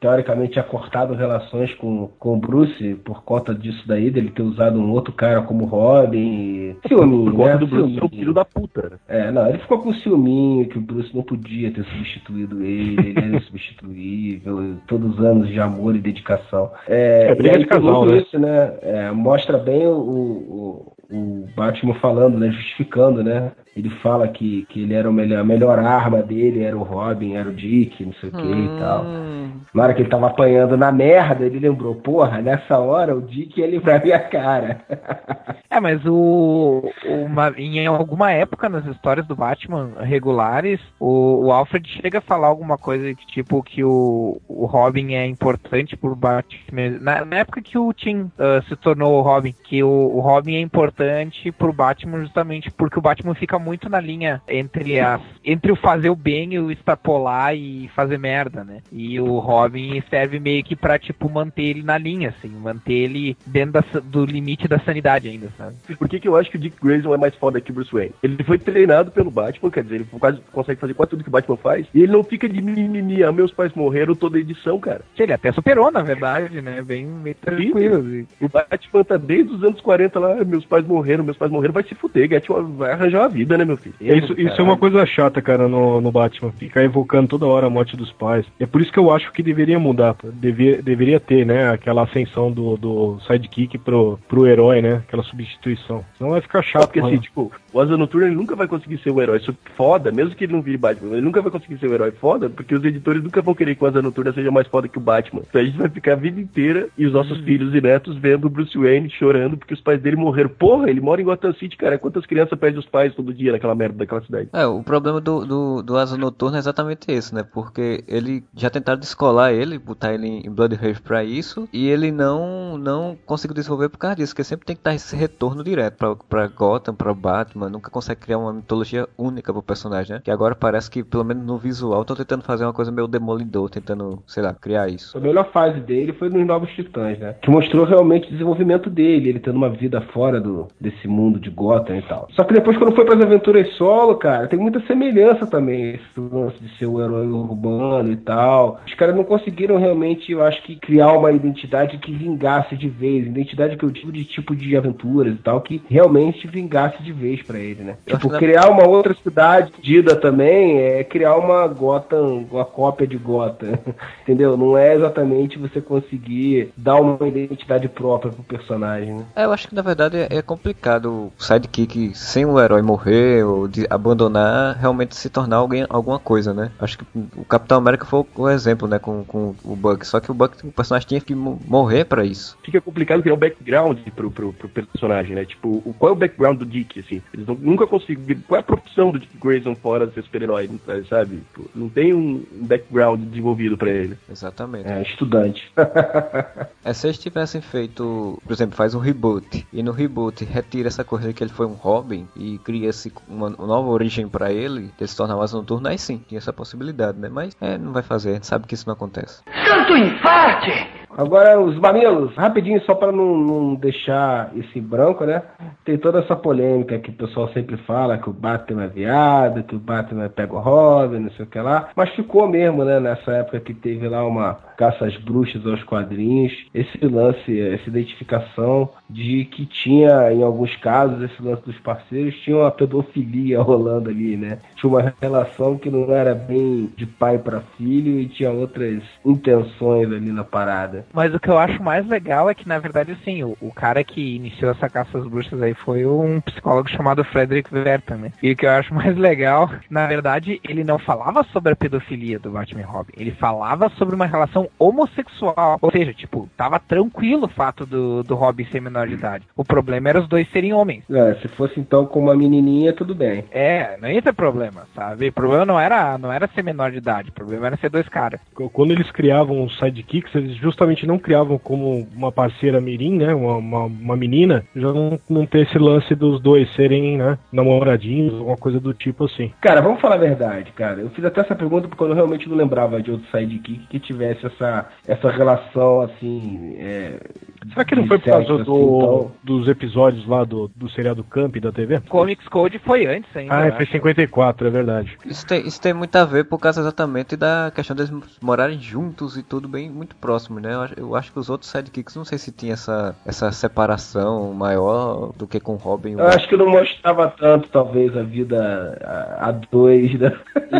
teoricamente, tinha cortado relações com, com o Bruce por conta disso daí, dele ter usado um outro cara como Robin. Ciúminho, Por conta né? do Bruce, Ciúminho. é um filho da puta. né? É, não, ele ficou com ciúminho que o Bruce não podia ter substituído ele, ele era insubstituível, todos os anos de amor e dedicação. É, É, briga de casal, né? isso, né? É, mostra bem o, o, o Batman falando, né? Justificando, né? Ele fala que, que ele era o melhor, a melhor arma dele, era o Robin, era o Dick, não sei o que Hum. e tal. Na hora que ele tava apanhando na merda, ele lembrou, porra, nessa hora o Dick ia livrar minha cara. É, mas o, uma- em alguma época nas histórias do Batman regulares, o, o Alfred chega a falar alguma coisa que, tipo que o, o Robin é importante pro Batman. Na, na época que o Tim ah, se tornou o Robin, que o, o Robin é importante pro Batman justamente porque o Batman fica muito na linha entre as entre o fazer o bem e o extrapolar e fazer merda, né? E o Robin serve meio que pra, tipo, manter ele na linha, assim, manter ele dentro da do limite da sanidade ainda, sabe? Por que, que eu acho que o Dick Grayson é mais foda que o Bruce Wayne? Ele foi treinado pelo Batman, quer dizer, ele quase consegue fazer quase tudo que o Batman faz, e ele não fica de mimimi, ah, meus pais morreram toda edição, cara. Ele até superou, na verdade, né? Bem, bem tranquilo. assim. O Batman tá desde os anos 40 lá, "Ah, meus pais morreram, meus pais morreram, vai se fuder, vai arranjar uma vida, né, meu filho? Isso, isso é uma coisa chata, cara, no, no Batman. Ficar evocando toda hora a morte dos pais. É por isso que eu acho que deveria mudar. Devia, deveria ter, né, aquela ascensão do, do sidekick pro, pro herói, né? Aquela substituição. Senão vai ficar chato. Porque assim, tipo, o Asa Noturna ele nunca vai conseguir ser o herói Isso é foda, mesmo que ele não vire Batman, ele nunca vai conseguir ser o herói foda, porque os editores nunca vão querer que o Asa Noturna seja mais foda que o Batman. Então a gente vai ficar a vida inteira e os nossos filhos e netos vendo o Bruce Wayne chorando porque os pais dele morreram. Porra, ele mora em Gotham City, cara. Quantas crianças perdem os pais todo dia naquela merda daquela cidade? É, o problema do, do, do Asa Noturna é exatamente esse, né? Porque ele já tentaram descolar ele, botar ele em Blood Rage pra isso, e ele não não conseguiu desenvolver por causa disso, porque sempre tem que dar esse retorno direto pra, pra Gotham, pra Batman, nunca consegue criar uma mitologia única pro personagem, né? Que agora parece que, pelo menos no visual, estão tentando fazer uma coisa meio demolidor, tentando, sei lá, criar isso. A melhor fase dele foi nos Novos Titãs, né? Que mostrou realmente o desenvolvimento dele, ele tendo uma vida fora do, desse mundo de Gotham e tal. Só que depois, quando foi para as aventuras solo, cara, tem muita semelhança também, esse lance de ser o herói urbano e tal. Os caras não conseguiram realmente, eu acho que, criar uma identidade que vingasse de vez. Identidade que eu digo de tipo de aventuras e tal, que realmente vingasse de vez pra ele, né? Eu Tipo, criar uma outra cidade dida também é criar uma Gotham, uma cópia de Gotham. Entendeu? Não é exatamente você conseguir dar uma identidade própria pro personagem, né? É, eu acho que na verdade é é complicado o sidekick sem o herói morrer ou de abandonar realmente se tornar alguém, alguma coisa, né? Acho que o Capitão América foi o, exemplo, né, com, com o Buck. Só que o Buck, o personagem tinha que mo- morrer pra isso. Fica complicado criar um background pro, pro, pro personagem, né? Tipo, qual é o background do Dick, assim? Eles não- nunca conseguiram. Qual é a profissão do Dick Grayson fora de ser super-herói, sabe? Não tem um background desenvolvido pra ele. Exatamente. É, estudante. É, se eles tivessem feito, por exemplo, faz um reboot e no reboot retira essa coisa de que ele foi um Robin e cria esse, uma, uma nova origem pra ele, ele se tornar mais noturno, aí sim, tinha essa possibilidade, né? Mas é, não vai fazer, sabe que isso não acontece. Tanto infarte! Agora, os mamilos, rapidinho, só para não, não deixar isso em branco, né? Tem toda essa polêmica que o pessoal sempre fala que o Batman é viado, que o Batman pega o Robin, não sei o que lá. Mas ficou mesmo, né? Nessa época que teve lá uma caça às bruxas aos quadrinhos, esse lance, essa identificação de que tinha, em alguns casos, esse lance dos parceiros, tinha uma pedofilia rolando ali, né? Tinha uma relação que não era bem de pai para filho e tinha outras intenções ali na parada. Mas o que eu acho mais legal é que, na verdade, assim, o, o cara que iniciou essa caça às bruxas aí foi um psicólogo chamado Frederick Verta, né? E o que eu acho mais legal, na verdade, ele não falava sobre a pedofilia do Batman e Robin. Ele falava sobre uma relação homossexual. Ou seja, tipo, tava tranquilo o fato do, do Robin ser menor de idade. O problema era os dois serem homens. É, se fosse então com uma menininha, tudo bem. É, não ia ter problema, sabe? O problema não era, não era ser menor de idade, o problema era ser dois caras. Quando eles criavam os sidekicks, eles justamente não criavam como uma parceira mirim, né? Uma, uma, uma menina, já não, não ter esse lance dos dois serem, né? Namoradinhos, alguma coisa do tipo assim. Cara, vamos falar a verdade, cara. Eu fiz até essa pergunta porque eu realmente não lembrava de outro sidekick que tivesse essa, essa relação assim. É, Será que não foi por causa do, assim, dos episódios lá do, do seriado Camp da TV? Comics Code foi antes ainda. Ah, eu foi acho. 54, é verdade. Isso tem, isso tem muito a ver por causa exatamente da questão deles morarem juntos e tudo bem muito próximo, né? acho- eu acho que os outros sidekicks, não sei se tinha essa, essa separação maior do que com o Robin. Eu acho que não mostrava tanto, talvez, a vida a, a dois, né?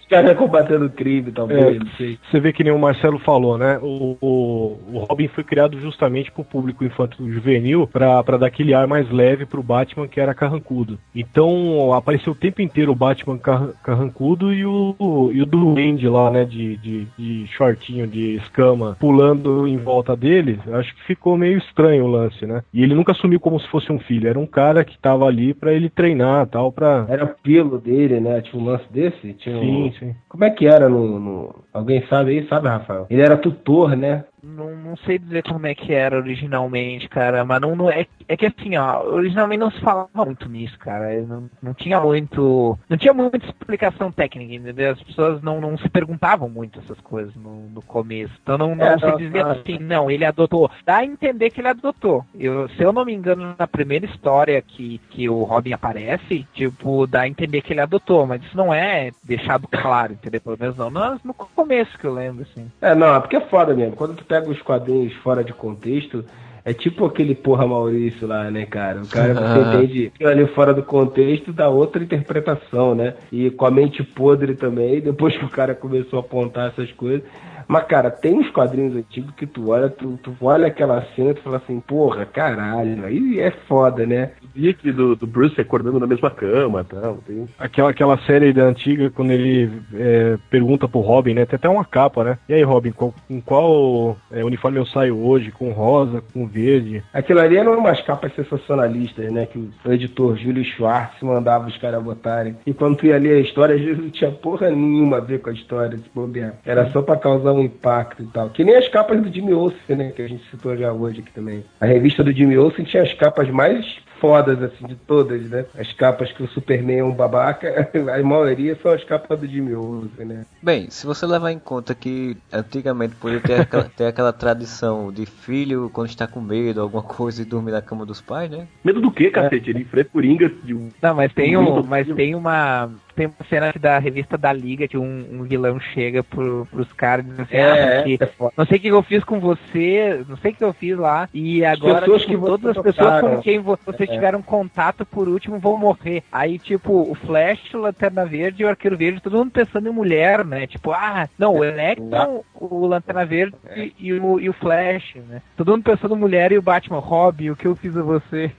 Os caras combatendo o crime, talvez, É, não sei. Você vê que nem o Marcelo falou, né? O, o, o Robin foi criado justamente pro público infantil juvenil pra dar aquele ar mais leve pro Batman que era carrancudo. Então apareceu o tempo inteiro o Batman car- carrancudo e o, e o Duende lá, né? De, de, de shortinho, de escama, pulando em volta dele. Acho que ficou meio estranho o lance, né? E ele nunca assumiu como se fosse um filho. Era um cara que tava ali pra ele treinar tal, pra. Era pelo dele, né? Tinha um lance desse? Tinha um- Sim, sim. Como é que era no, no- Alguém sabe aí? Sabe, Rafael? Ele era tutor, né? Não, não sei dizer como é que era originalmente, cara, mas não, não- é, é que assim, ó, originalmente não se falava muito nisso, cara. Não, não tinha muito. Não tinha muita explicação técnica, entendeu? As pessoas não, não se perguntavam muito essas coisas no, no começo. Então não, não É, se não, dizia não. assim, não, ele adotou. Dá a entender que ele adotou. Eu, se eu não me engano, na primeira história que, que o Robin aparece, tipo, dá a entender que ele adotou, mas isso não é deixado claro, entendeu? Pelo menos não. No, no começo que eu lembro, assim. É, não, é porque é foda mesmo. Quando tu pega os quadrinhos fora de contexto, é tipo aquele porra Maurício lá, né, cara? O cara você entende ali fora do contexto dá outra interpretação, né? E com a mente podre também, depois que o cara começou a apontar essas coisas. Mas, cara, tem uns quadrinhos antigos que tu olha, tu, tu olha aquela cena e tu fala assim, porra, caralho, aí é foda, né? Via que do, do Bruce acordando na mesma cama e tal. Tem... Aquela, aquela série da antiga, quando ele é, pergunta pro Robin, né? Tem até uma capa, né? E aí, Robin, qual, com qual é, uniforme eu saio hoje? Com rosa, com verde? Aquilo ali eram umas capas sensacionalistas, né? Que o editor Júlio Schwartz mandava os caras botarem. E quando tu ia ler a história, às vezes não tinha porra nenhuma a ver com a história, se bobear. Era só pra causar um impacto e tal. Que nem as capas do Jimmy Olsen, né? Que a gente citou já hoje aqui também. A revista do Jimmy Olsen tinha as capas mais fodas, assim, de todas, né? As capas que o Superman é um babaca, a maioria são as capas do Jimmy Olsen, né? Bem, se você levar em conta que antigamente podia ter aquela, ter aquela tradição de filho quando está com medo, alguma coisa, e dormir na cama dos pais, né? Medo do quê, cacete? Ele enfrenta Coringa de um. Não, mas tem um um, mas tem uma tem uma cena da revista da Liga que um, um vilão chega pro, pros caras e diz assim, É, ah, é, é não sei o que eu fiz com você, não sei o que eu fiz lá, e agora pessoas tipo, que todas as pessoas tocaram. com quem vo- vocês É. tiveram contato por último vão morrer. Aí, tipo, o Flash, o Lanterna Verde e o Arqueiro Verde, todo mundo pensando em mulher, né? Tipo, ah, não, o Electron, o Lanterna Verde e, e o, e o Flash, né? Todo mundo pensando em mulher e o Batman, Robin, o que eu fiz a você?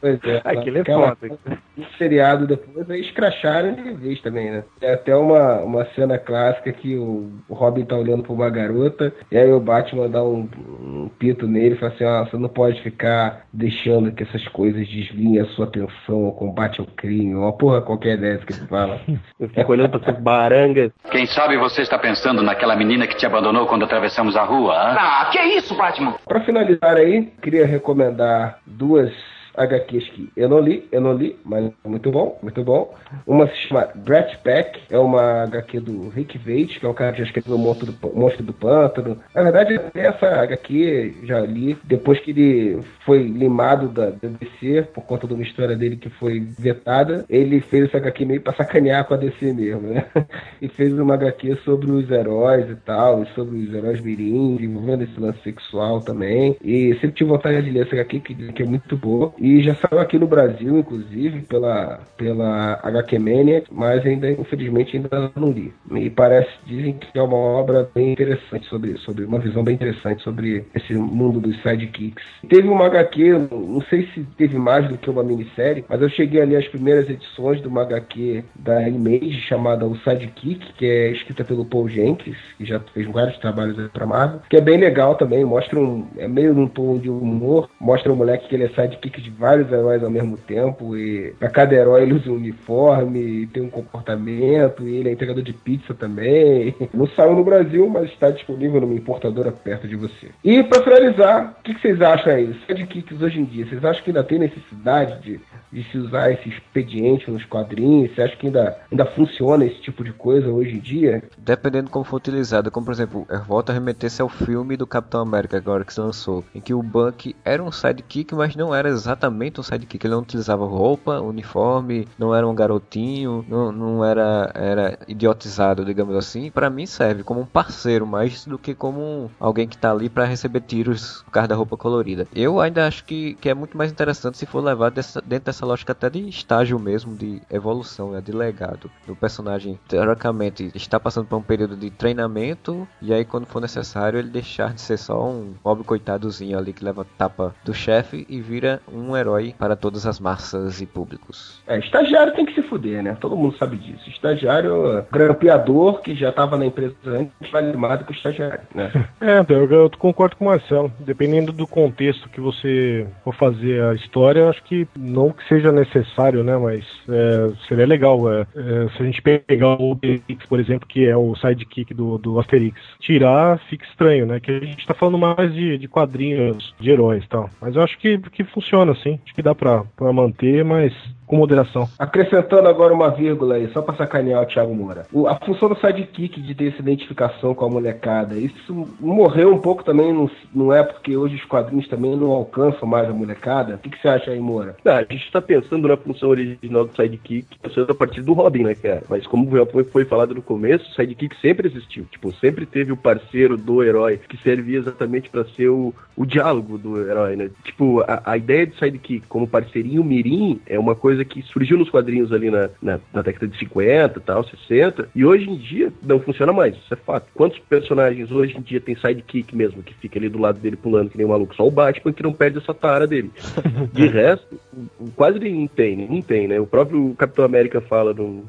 Pois é. Aquilo é foda. um seriado depois, aí escracharam de vez também, né? Tem até uma, uma cena clássica que o, Robin tá olhando pra uma garota, e aí o Batman dá um, um pito nele e fala assim, ó, você não pode ficar deixando que essas coisas desviem a sua atenção ao combate ao crime, uma porra qualquer dessa que ele fala. Eu fico olhando pra essas barangas. Quem sabe você está pensando naquela menina que te abandonou quando atravessamos a rua, hã? Ah, que isso, Batman? Pra finalizar aí, queria recomendar duas HQs que eu não li, eu não li, mas muito bom, muito bom. Uma se chama Brat Pack, é uma HQ do Rick Veit, que é um cara que já escreveu o Monstro do, Monstro do Pântano. Na verdade, essa HQ já li depois que ele foi limado da DC por conta de uma história dele que foi vetada. Ele fez essa HQ meio pra sacanear com a DC mesmo, né? E fez uma HQ sobre os heróis e tal, e sobre os heróis mirins, envolvendo esse lance sexual também. E sempre tive vontade de ler essa HQ, que que é muito boa. E já saiu aqui no Brasil, inclusive, pela, pela HQ Mania, mas ainda, infelizmente, ainda não li. E parece, dizem que é uma obra bem interessante sobre, sobre uma visão bem interessante sobre esse mundo dos sidekicks. Teve uma HQ, não sei se teve mais do que uma minissérie, mas eu cheguei ali as primeiras edições de uma HQ da Image chamada O Sidekick, que é escrita pelo Paul Jenkins, que já fez vários trabalhos pra Marvel, que é bem legal também, mostra um, é meio num tom de humor, mostra o moleque que ele é sidekick de vários heróis ao mesmo tempo, e pra cada herói ele usa um uniforme, tem um comportamento, e ele é entregador de pizza também. Não saiu no Brasil, mas está disponível numa importadora perto de você. E pra finalizar, o que, que vocês acham aí? Sidekicks hoje em dia, vocês acham que ainda tem necessidade de, de se usar esse expediente nos quadrinhos? Você acha que ainda, ainda funciona esse tipo de coisa hoje em dia? Dependendo de como for utilizado, como por exemplo, eu volto a remeter-se ao filme do Capitão América agora que se lançou, em que o Buck era um sidekick, mas não era exatamente exatamente um sidekick. Ele não utilizava roupa, uniforme, não era um garotinho, não, não era, era idiotizado, digamos assim. Para mim serve como um parceiro mais do que como alguém que tá ali para receber tiros por causa da roupa colorida. Eu ainda acho que, que é muito mais interessante se for levado dessa, dentro dessa lógica até de estágio mesmo, de evolução, né, de legado do personagem. Teoricamente, está passando por um período de treinamento e aí quando for necessário ele deixar de ser só um pobre coitadozinho ali que leva tapa do chefe e vira um herói para todas as massas e públicos. É, estagiário tem que se fuder, né? Todo mundo sabe disso. Estagiário, grampeador que já estava na empresa antes, vale mais do que o estagiário, né? É, eu, eu concordo com o Marcelo. Dependendo do contexto que você for fazer a história, acho que não que seja necessário, né? Mas é, seria legal. É, é, se a gente pegar o Obelix, por exemplo, que é o sidekick do, do Asterix, tirar fica estranho, né? Que a gente tá falando mais de, de quadrinhos de heróis e tal. Mas eu acho que, que funciona, sim. Acho que dá pra, pra manter, mas com moderação. Acrescentando agora uma vírgula aí, só pra sacanear o Thiago Moura. O, a função do sidekick de ter essa identificação com a molecada, isso morreu um pouco também, não, não é porque hoje os quadrinhos também não alcançam mais a molecada? O que, que você acha aí, Moura? Não, a gente tá pensando na função original do sidekick, pensando a partir do Robin, né, cara? Mas como já foi, foi falado no começo, o sidekick sempre existiu. Tipo, sempre teve o parceiro do herói, que servia exatamente para ser o, o diálogo do herói, né? Tipo, a, a ideia de sidekick como parceirinho mirim é uma coisa que surgiu nos quadrinhos ali na, na, na década de 50 tal, 60, e hoje em dia não funciona mais, isso é fato. Quantos personagens hoje em dia tem sidekick mesmo, que fica ali do lado dele pulando que nem um maluco? Só o Batman que não perde essa tara dele. De resto, quase ninguém tem, ninguém tem, né? O próprio Capitão América fala num,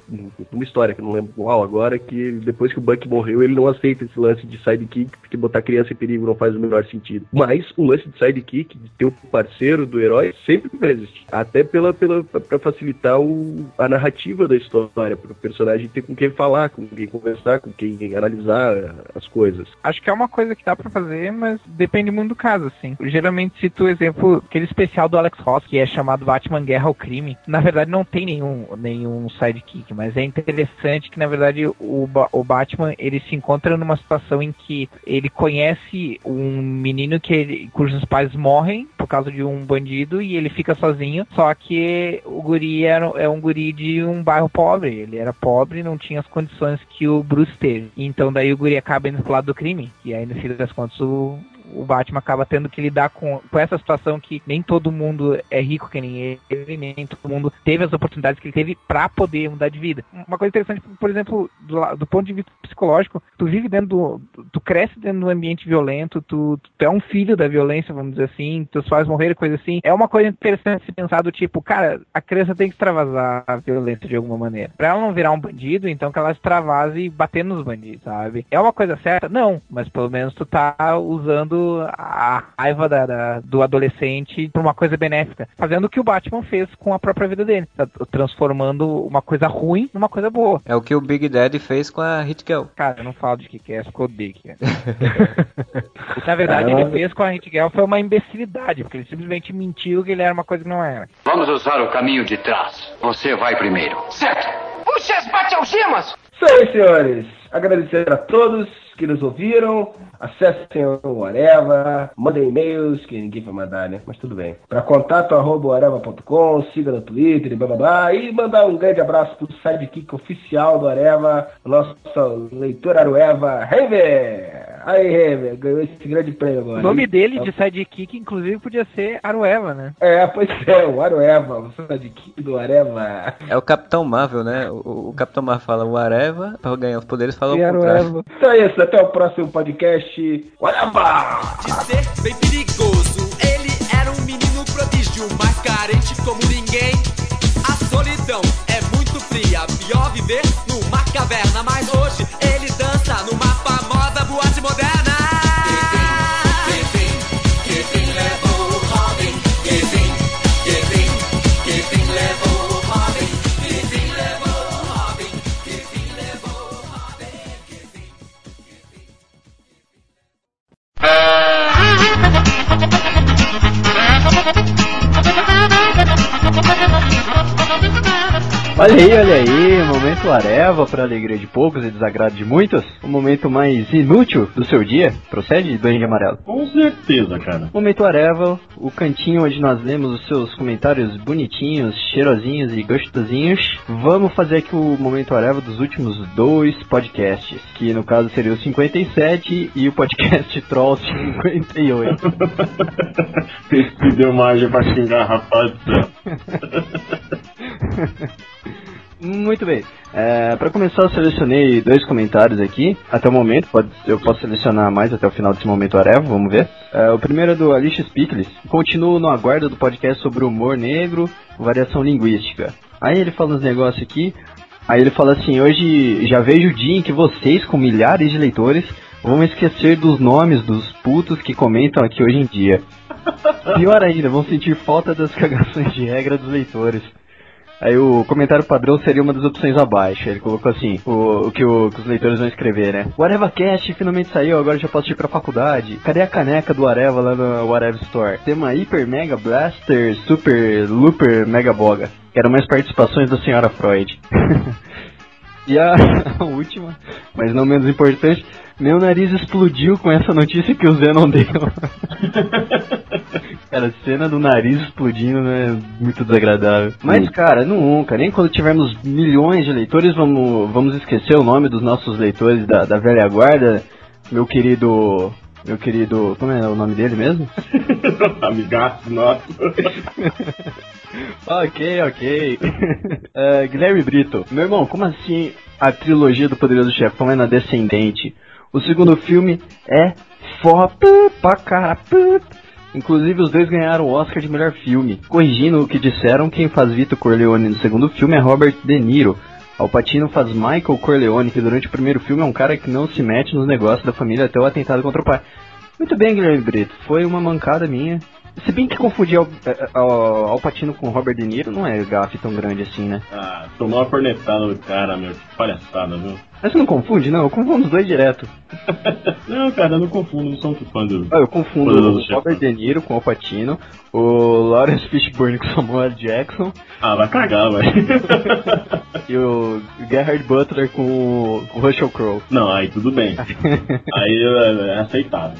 numa história que eu não lembro qual agora, que depois que o Buck morreu, ele não aceita esse lance de sidekick, porque botar criança em perigo não faz o menor sentido. Mas o lance de sidekick, de ter o parceiro do herói, sempre vai existir. Até pela, pela, pra facilitar o, a narrativa da história, para o personagem ter com quem falar, com quem conversar, com quem analisar as coisas. Acho que é uma coisa que dá para fazer, mas depende muito do caso, assim. Geralmente cito o exemplo, aquele especial do Alex Ross, que é chamado Batman Guerra ao Crime. Na verdade, não tem nenhum, nenhum sidekick, mas é interessante que, na verdade, o, o Batman, ele se encontra numa situação em que ele conhece um menino que ele, cujos pais morrem por causa de um bandido e ele fica sozinho, só que o guri era, é um guri de um bairro pobre, ele era pobre não tinha as condições que o Bruce teve. Então daí o guri acaba indo pro lado do crime, e aí no fim das contas o, o Batman acaba tendo que lidar com, com essa situação que nem todo mundo é rico que nem ele, nem todo mundo teve as oportunidades que ele teve para poder mudar de vida. Uma coisa interessante, por exemplo, do, do, ponto de vista psicológico, tu vive dentro do, tu cresce dentro de um ambiente violento, tu, tu é um filho da violência, vamos dizer assim, teus pais morreram, coisa assim. É uma coisa interessante se pensar do tipo, cara, a criança tem que extravasar a violência de alguma maneira. Pra ela não virar um bandido, então que ela extravase bater nos bandidos, sabe? É uma coisa certa? Não, mas pelo menos tu tá usando a raiva da, da, do adolescente por uma coisa benéfica, fazendo o que o Batman fez com a própria vida dele, tá transformando uma coisa ruim numa coisa boa. É o que o Big Daddy fez com a Hit Girl. Cara, eu não falo de que é, porque eu odeio que é. Na verdade, ele fez com a Hit Girl foi uma imbecilidade, porque ele simplesmente mentiu que ele era uma coisa que não era. Vamos usar o caminho de trás. Você vai primeiro. Certo! Puxa as bate-algemas! Isso aí, senhores. Agradecer a todos que nos ouviram. Acessem o Areva, mandem e-mails, que ninguém vai mandar, né? Mas tudo bem. Para contato arroba areva.com, siga no Twitter e blá blá blá. E mandar um grande abraço pro sidekick oficial do Areva, o nosso leitor Arueva, Hever! Aí, Hever, ganhou esse grande prêmio agora. O nome dele de sidekick, inclusive, podia ser Arueva, né? É, pois é, o Arueva, o sidekick do Areva. É o Capitão Marvel, né? O, o Capitão Marvel fala o Areva, para ganhar os poderes fala o E contrário. Arueva. Então é isso, até o próximo podcast. Areva! de ser bem perigoso. Ele era um menino prodígio, mais carente como ninguém. A solidão é muito fria, pior viver numa caverna. Mas hoje ele dança numa famosa boate moderna. Thank you. Olha aí, olha aí, momento Areva para alegria de poucos e desagrado de muitos. O momento mais inútil do seu dia. Procede, Duende Amarelo? Com certeza, cara. Momento Areva, o cantinho onde nós lemos os seus comentários bonitinhos, cheirosinhos e gostosinhos. Vamos fazer aqui o momento Areva dos últimos dois podcasts, que no caso seria o 57 e o podcast Troll 58. Esse deu margem pra xingar, rapaz. Muito bem. É, para começar, eu selecionei dois comentários aqui. Até o momento, pode, eu posso selecionar mais até o final desse momento Areva, vamos ver. É, o primeiro é do Alicia Spickles. Continuo no aguardo do podcast sobre humor negro, variação linguística. Aí ele fala uns negócios aqui. Aí ele fala assim: Hoje já vejo o dia em que vocês, com milhares de leitores, vão esquecer dos nomes dos putos que comentam aqui hoje em dia. Pior ainda, vão sentir falta das cagações de regra dos leitores. Aí o comentário padrão seria uma das opções abaixo. Ele colocou assim, o, o, que, o que os leitores vão escrever, né? O Areva Cast finalmente saiu, agora já posso ir pra faculdade. Cadê a caneca do Areva lá no Areva Store? Tema Hyper Mega Blaster Super Looper Mega Boga. Quero mais participações da senhora Freud. e a, a última, mas não menos importante, meu nariz explodiu com essa notícia que o Zenon deu. cara, cena do nariz explodindo é muito desagradável. Mas, cara, nunca, nem quando tivermos milhões de leitores, vamos, vamos esquecer o nome dos nossos leitores da, da velha guarda. Meu querido. Meu querido. Como é o nome dele mesmo? Amigaço nosso. ok, ok. Uh, Guilherme Brito. Meu irmão, como assim a trilogia do Poderoso Chefão é na Descendente? O segundo filme é foda pra cara. Inclusive, os dois ganharam o Oscar de melhor filme. Corrigindo o que disseram, quem faz Vito Corleone no segundo filme é Robert De Niro. Al Pacino faz Michael Corleone, que durante o primeiro filme é um cara que não se mete nos negócios da família até o atentado contra o pai. Muito bem, Guilherme Brito. Foi uma mancada minha. Se bem que confundir Al, Al, Al Pacino com Robert De Niro não é gafe tão grande assim, né? Ah, tomou uma cornetada do cara, meu. Que palhaçada, viu? Mas você não confunde, não? Eu confundo os dois direto. não, cara, eu não confundo, não sou muito fã do. Ah, eu confundo o Robert De Niro com o Pacino, o Lawrence Fishburne com Samuel Jackson. Ah, vai cagar, velho. e o Gerhard Butler com o, Russell Crowe. Não, aí tudo bem. aí é aceitável.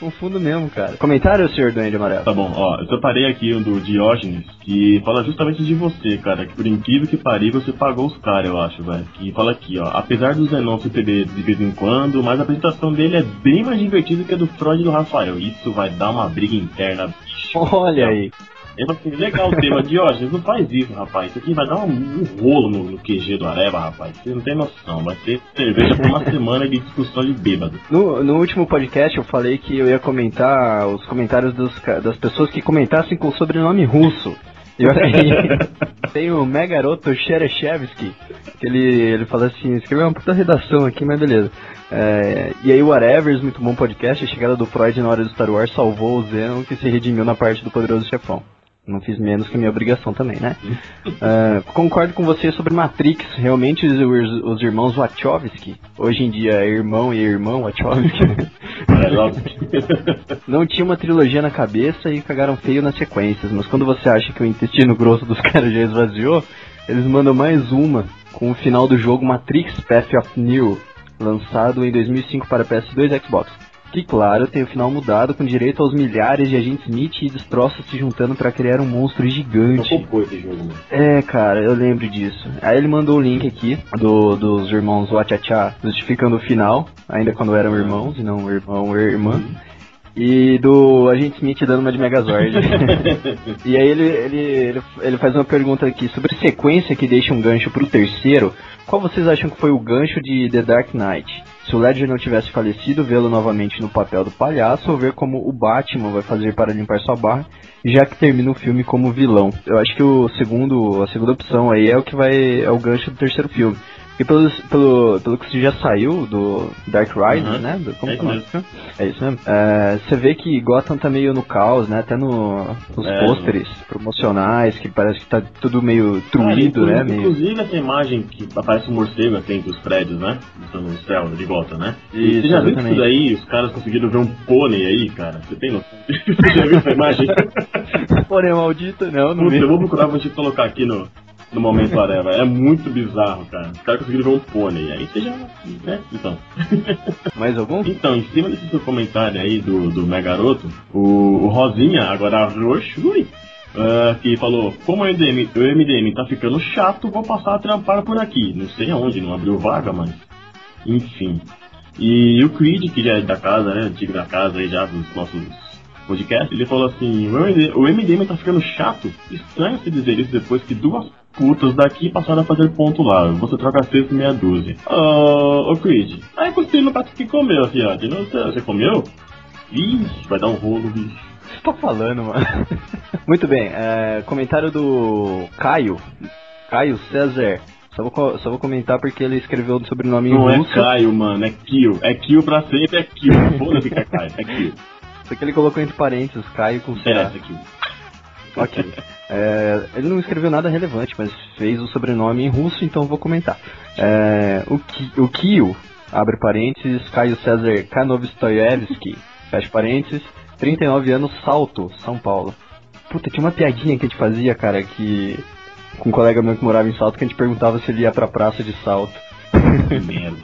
confundo mesmo, cara. Comentário, senhor Duende Amarelo? Tá bom, ó, eu separei aqui um do Diógenes, que fala justamente de você, cara, que por incrível que pariu, você pagou os caras, eu acho, velho. Que fala aqui, ó, apesar do Zenon se perder de vez em quando, mas a apresentação dele é bem mais divertida que a do Freud e do Rafael. Isso vai dar uma briga interna. Olha aí. Eu assim, legal o tema de hoje, não faz isso, rapaz. Isso aqui vai dar um, um rolo no, no, QG do Areva, rapaz. Você não tem noção. Vai ter cerveja por uma semana de discussão de bêbado. No, no último podcast eu falei que eu ia comentar os comentários dos, das pessoas que comentassem com sobrenome russo. E aí, tem o Megaroto Cherechevsky, que ele, ele fala assim, escreveu uma puta redação aqui, mas beleza. É, e aí o Whatever, muito bom podcast, a chegada do Freud na hora do Star Wars salvou o Zenon, que se redimiu na parte do Poderoso Chefão. Não fiz menos que minha obrigação também, né? uh, concordo com você sobre Matrix. Realmente os, os, irmãos Wachowski, hoje em dia é irmão e irmão Wachowski, não tinha uma trilogia na cabeça e cagaram feio nas sequências. Mas quando você acha que o intestino grosso dos caras já esvaziou, eles mandam mais uma com o final do jogo Matrix Path of Neo, lançado em 2005 para PS2 e Xbox que, claro, tem o final mudado com direito aos milhares de agentes Smith e destroços se juntando para criar um monstro gigante. Não esse jogo, né? É, cara, eu lembro disso. Aí ele mandou o link aqui do, dos irmãos Wachachá justificando o final, ainda quando eram irmãos e não irmão ou irmã. E do Agente Smith dando uma de Megazord. e aí ele, ele, ele, ele faz uma pergunta aqui sobre sequência que deixa um gancho pro terceiro. Qual vocês acham que foi o gancho de The Dark Knight? Se o Ledger não tivesse falecido, vê-lo novamente no papel do palhaço ou ver como o Batman vai fazer para limpar sua barra, já que termina o filme como vilão. Eu acho que o segundo, a segunda opção aí é o que vai é o gancho do terceiro filme. Porque pelo, pelo, pelo que já saiu do Dark Rise, uhum. né? Do, como é, isso mesmo. é isso mesmo. É, você vê que Gotham tá meio no caos, né? Até no, nos é, pôsteres promocionais, que parece que tá tudo meio truído, né? Inclusive meio... essa imagem que aparece um morcego aqui entre os prédios, né? No céu de Gotham, né? E isso, você já viu isso daí? Os caras conseguiram ver um pônei aí, cara? Você tem noção? você já viu essa imagem? pônei maldito, não, não Puta, eu vou procurar, vou te colocar aqui no, no momento Areva. É muito bizarro, cara. Os caras conseguiram ver um pônei. Aí você já. né? Então. Mais algum? Então, em cima desse seu comentário aí do, do Megaroto, o, o Rosinha, agora roxo, ui, ah, que falou, como o MDM, o MDM tá ficando chato, vou passar a trampar por aqui. Não sei aonde, não abriu vaga, mas. Enfim. E o Creed, que já é da casa, né? Antigo da casa aí já dos nossos podcasts, ele falou assim, o MDM, o MDM tá ficando chato. Estranho se dizer isso depois que duas putas daqui passaram a fazer ponto lá. Você troca seis e meia dúzia. Ô, ô Creed, aí cuspi no prato que comeu, fiade. Não sei, você comeu? Ixi, vai dar um rolo, bicho. Você tá falando, mano? Muito bem, é, comentário do Caio. Caio César. Só vou, só vou comentar porque ele escreveu o sobrenome Não em é russo. Caio, mano, é Kill. É Kill pra sempre, é Kill. Foda-se que é Caio, é Kill. Só que ele colocou entre parênteses Caio com C. Interessa, Kill. Ok. É, ele não escreveu nada relevante, mas fez o sobrenome em russo, então vou comentar. É, o, Ki, o Kio, abre parênteses, Caio César Kanovistoyevski, fecha parênteses, 39 anos, Salto, São Paulo. Puta, tinha uma piadinha que a gente fazia, cara, que. Com um colega meu que morava em Salto, que a gente perguntava se ele ia pra praça de Salto. Que merda.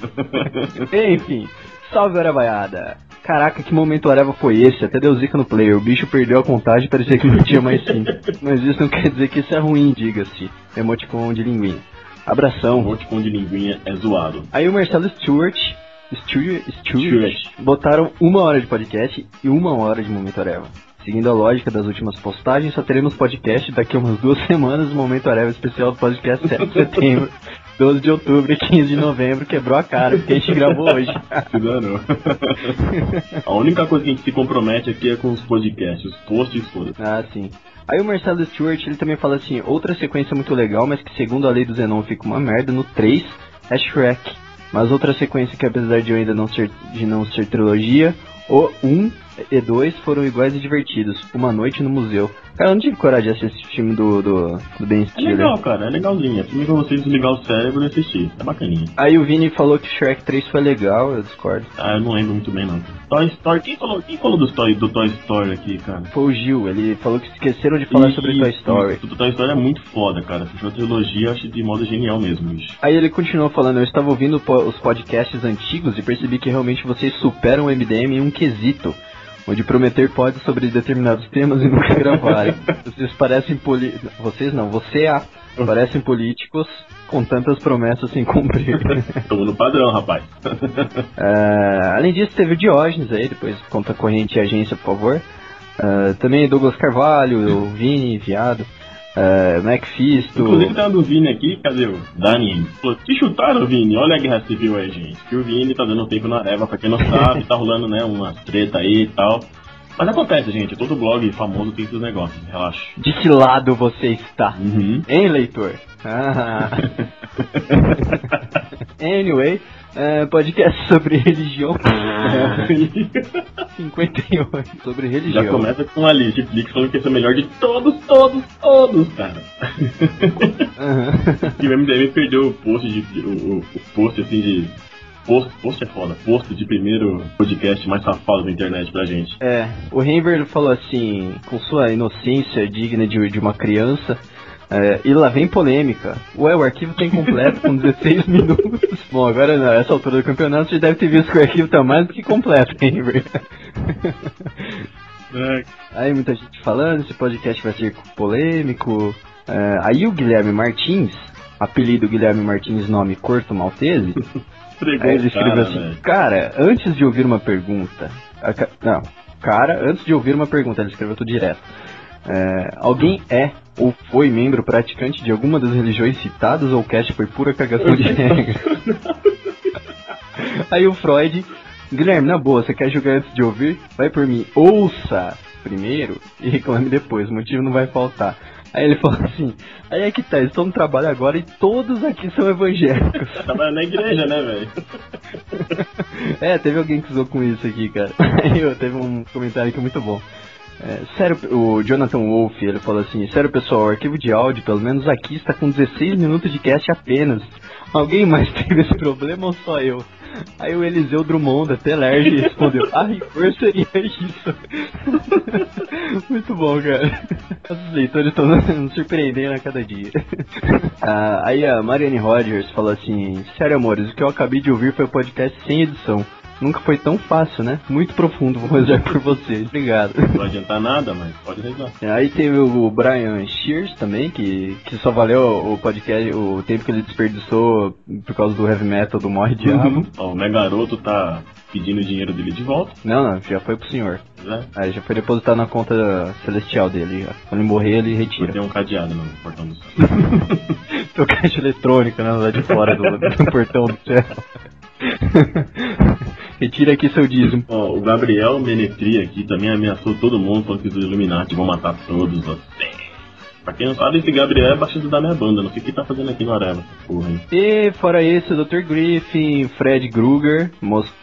Enfim, salve Arevaiada. Caraca, que momento Areva foi esse? Até deu zica no player. O bicho perdeu a contagem e parecia que não tinha mais sim. Mas isso não quer dizer que isso é ruim, diga-se. Emoticon de linguinha. Abração. Emoticon de linguinha é zoado. Aí o Marcelo Stewart, Stewart, Stewart, Stewart. botaram uma hora de podcast e uma hora de Momento Areva. Seguindo a lógica das últimas postagens, só teremos podcast daqui a umas duas semanas, o Momento Areva especial do podcast 7 de setembro, 12 de outubro e 15 de novembro, quebrou a cara, porque a gente gravou hoje. Se danou. A única coisa que a gente se compromete aqui é com os podcasts, os posts foda Ah, sim. Aí o Marcelo Stewart, ele também fala assim, outra sequência muito legal, mas que segundo a lei do Zenon fica uma merda, no 3 é Shrek. Mas outra sequência que apesar de eu ainda não ser, de não ser trilogia, o 1 e 2 foram iguais e divertidos. Uma noite no museu. Cara, eu não tive coragem de assistir esse filme do, do, do Ben É Stiller. legal, cara, é legalzinho. É filme pra vocês desligar o cérebro e assistir. É bacaninha. Aí o Vini falou que Shrek 3 foi legal, eu discordo. Ah, eu não lembro muito bem, não. Toy Story, quem falou, quem falou do, Toy, do Toy Story aqui, cara? Foi o Gil, ele falou que esqueceram de falar sobre Toy Story. O Toy Story é muito foda, cara. Fechou a trilogia, eu acho de modo genial mesmo, bicho. Aí ele continuou falando, eu estava ouvindo os podcasts antigos e percebi que realmente vocês superam o MDM em um quesito, onde prometer pode sobre determinados temas e nunca gravarem. Vocês parecem poli... Vocês não, você a parecem políticos com tantas promessas sem cumprir. Tamo no padrão, rapaz. É, além disso, teve o Diógenes aí, depois conta corrente e agência, por favor. É, também Douglas Carvalho, o Vini, Viado, é, Macfisto. Inclusive tem uma do Vini aqui, cadê o Dani? Te chutaram, Vini? Olha a guerra civil aí, gente. Que o Vini tá dando tempo na Areva, pra quem não sabe, tá rolando, né, uma treta aí e tal. Mas acontece, gente, todo blog famoso tem esses negócios, relaxa. De que lado você está? Uhum. Hein, leitor? Ah. anyway, é, podcast sobre religião. 58. Sobre religião. Já começa com a lista Netflix falando que esse é o melhor de todos, todos, todos, cara. e o MDM perdeu o post de. O, o post assim de. Post, post é foda, post de primeiro podcast mais safado da internet pra gente. É, o Renver falou assim, com sua inocência digna de, de uma criança, é, e lá vem polêmica. Ué, o arquivo tá incompleto com 16 minutos. Bom, agora nessa altura do campeonato você deve ter visto que o arquivo tá mais do que completo, Renver. É. Aí muita gente falando, esse podcast vai ser polêmico. É, aí o Guilherme Martins, apelido Guilherme Martins, nome Corto Maltese, aí ele escreveu assim, cara, antes de ouvir uma pergunta. a Não, cara, antes de ouvir uma pergunta, ele escreveu tudo direto. É, alguém é ou foi membro praticante de alguma das religiões citadas ou o cast foi pura cagação de regra? Aí o Freud, Guilherme, na boa, você quer julgar antes de ouvir? Vai por mim, ouça primeiro e reclame depois, o motivo não vai faltar. Aí ele falou assim, aí é que tá, estão no trabalho agora e todos aqui são evangélicos. Trabalha na igreja, né, velho? É, teve alguém que usou com isso aqui, cara. Aí eu- teve um comentário que é muito bom. É, sério, o Jonathan Wolff, ele falou assim, sério pessoal, o arquivo de áudio, pelo menos aqui, está com 16 minutos de cast apenas. Alguém mais teve esse problema ou só eu? Aí o Eliseu Drummond da Telerge respondeu: A rigor seria isso. Muito bom, cara. Os leitores estão nos surpreendendo a cada dia. Ah, aí a Marianne Rogers falou assim: Sério, amores, o que eu acabei de ouvir foi o podcast sem edição. Nunca foi tão fácil, né? Muito profundo, vou rezar por vocês. Obrigado. Não vai adiantar nada, mas pode rezar. Aí teve o Brian Shears também, que, que só valeu o podcast, o tempo que ele desperdiçou por causa do heavy metal do Morre Diabo. Ó, o Megaroto tá pedindo o dinheiro dele de volta. Não, não, já foi pro senhor. né? Aí já foi depositado na conta celestial dele. já. Quando ele morrer, ele retira. Tem um cadeado no portão do céu. Tua caixa eletrônica, né? Lá de fora do, do portão do céu. Retira aqui seu dízimo. Ó, o Gabriel Menetri aqui também ameaçou todo mundo, falando que os Illuminati vão matar todos vocês. Pra quem não sabe, esse Gabriel é baixista da minha banda, não sei o que tá fazendo aqui no Areva, porra. E fora isso, o Dr. Griffin, Fred Krueger,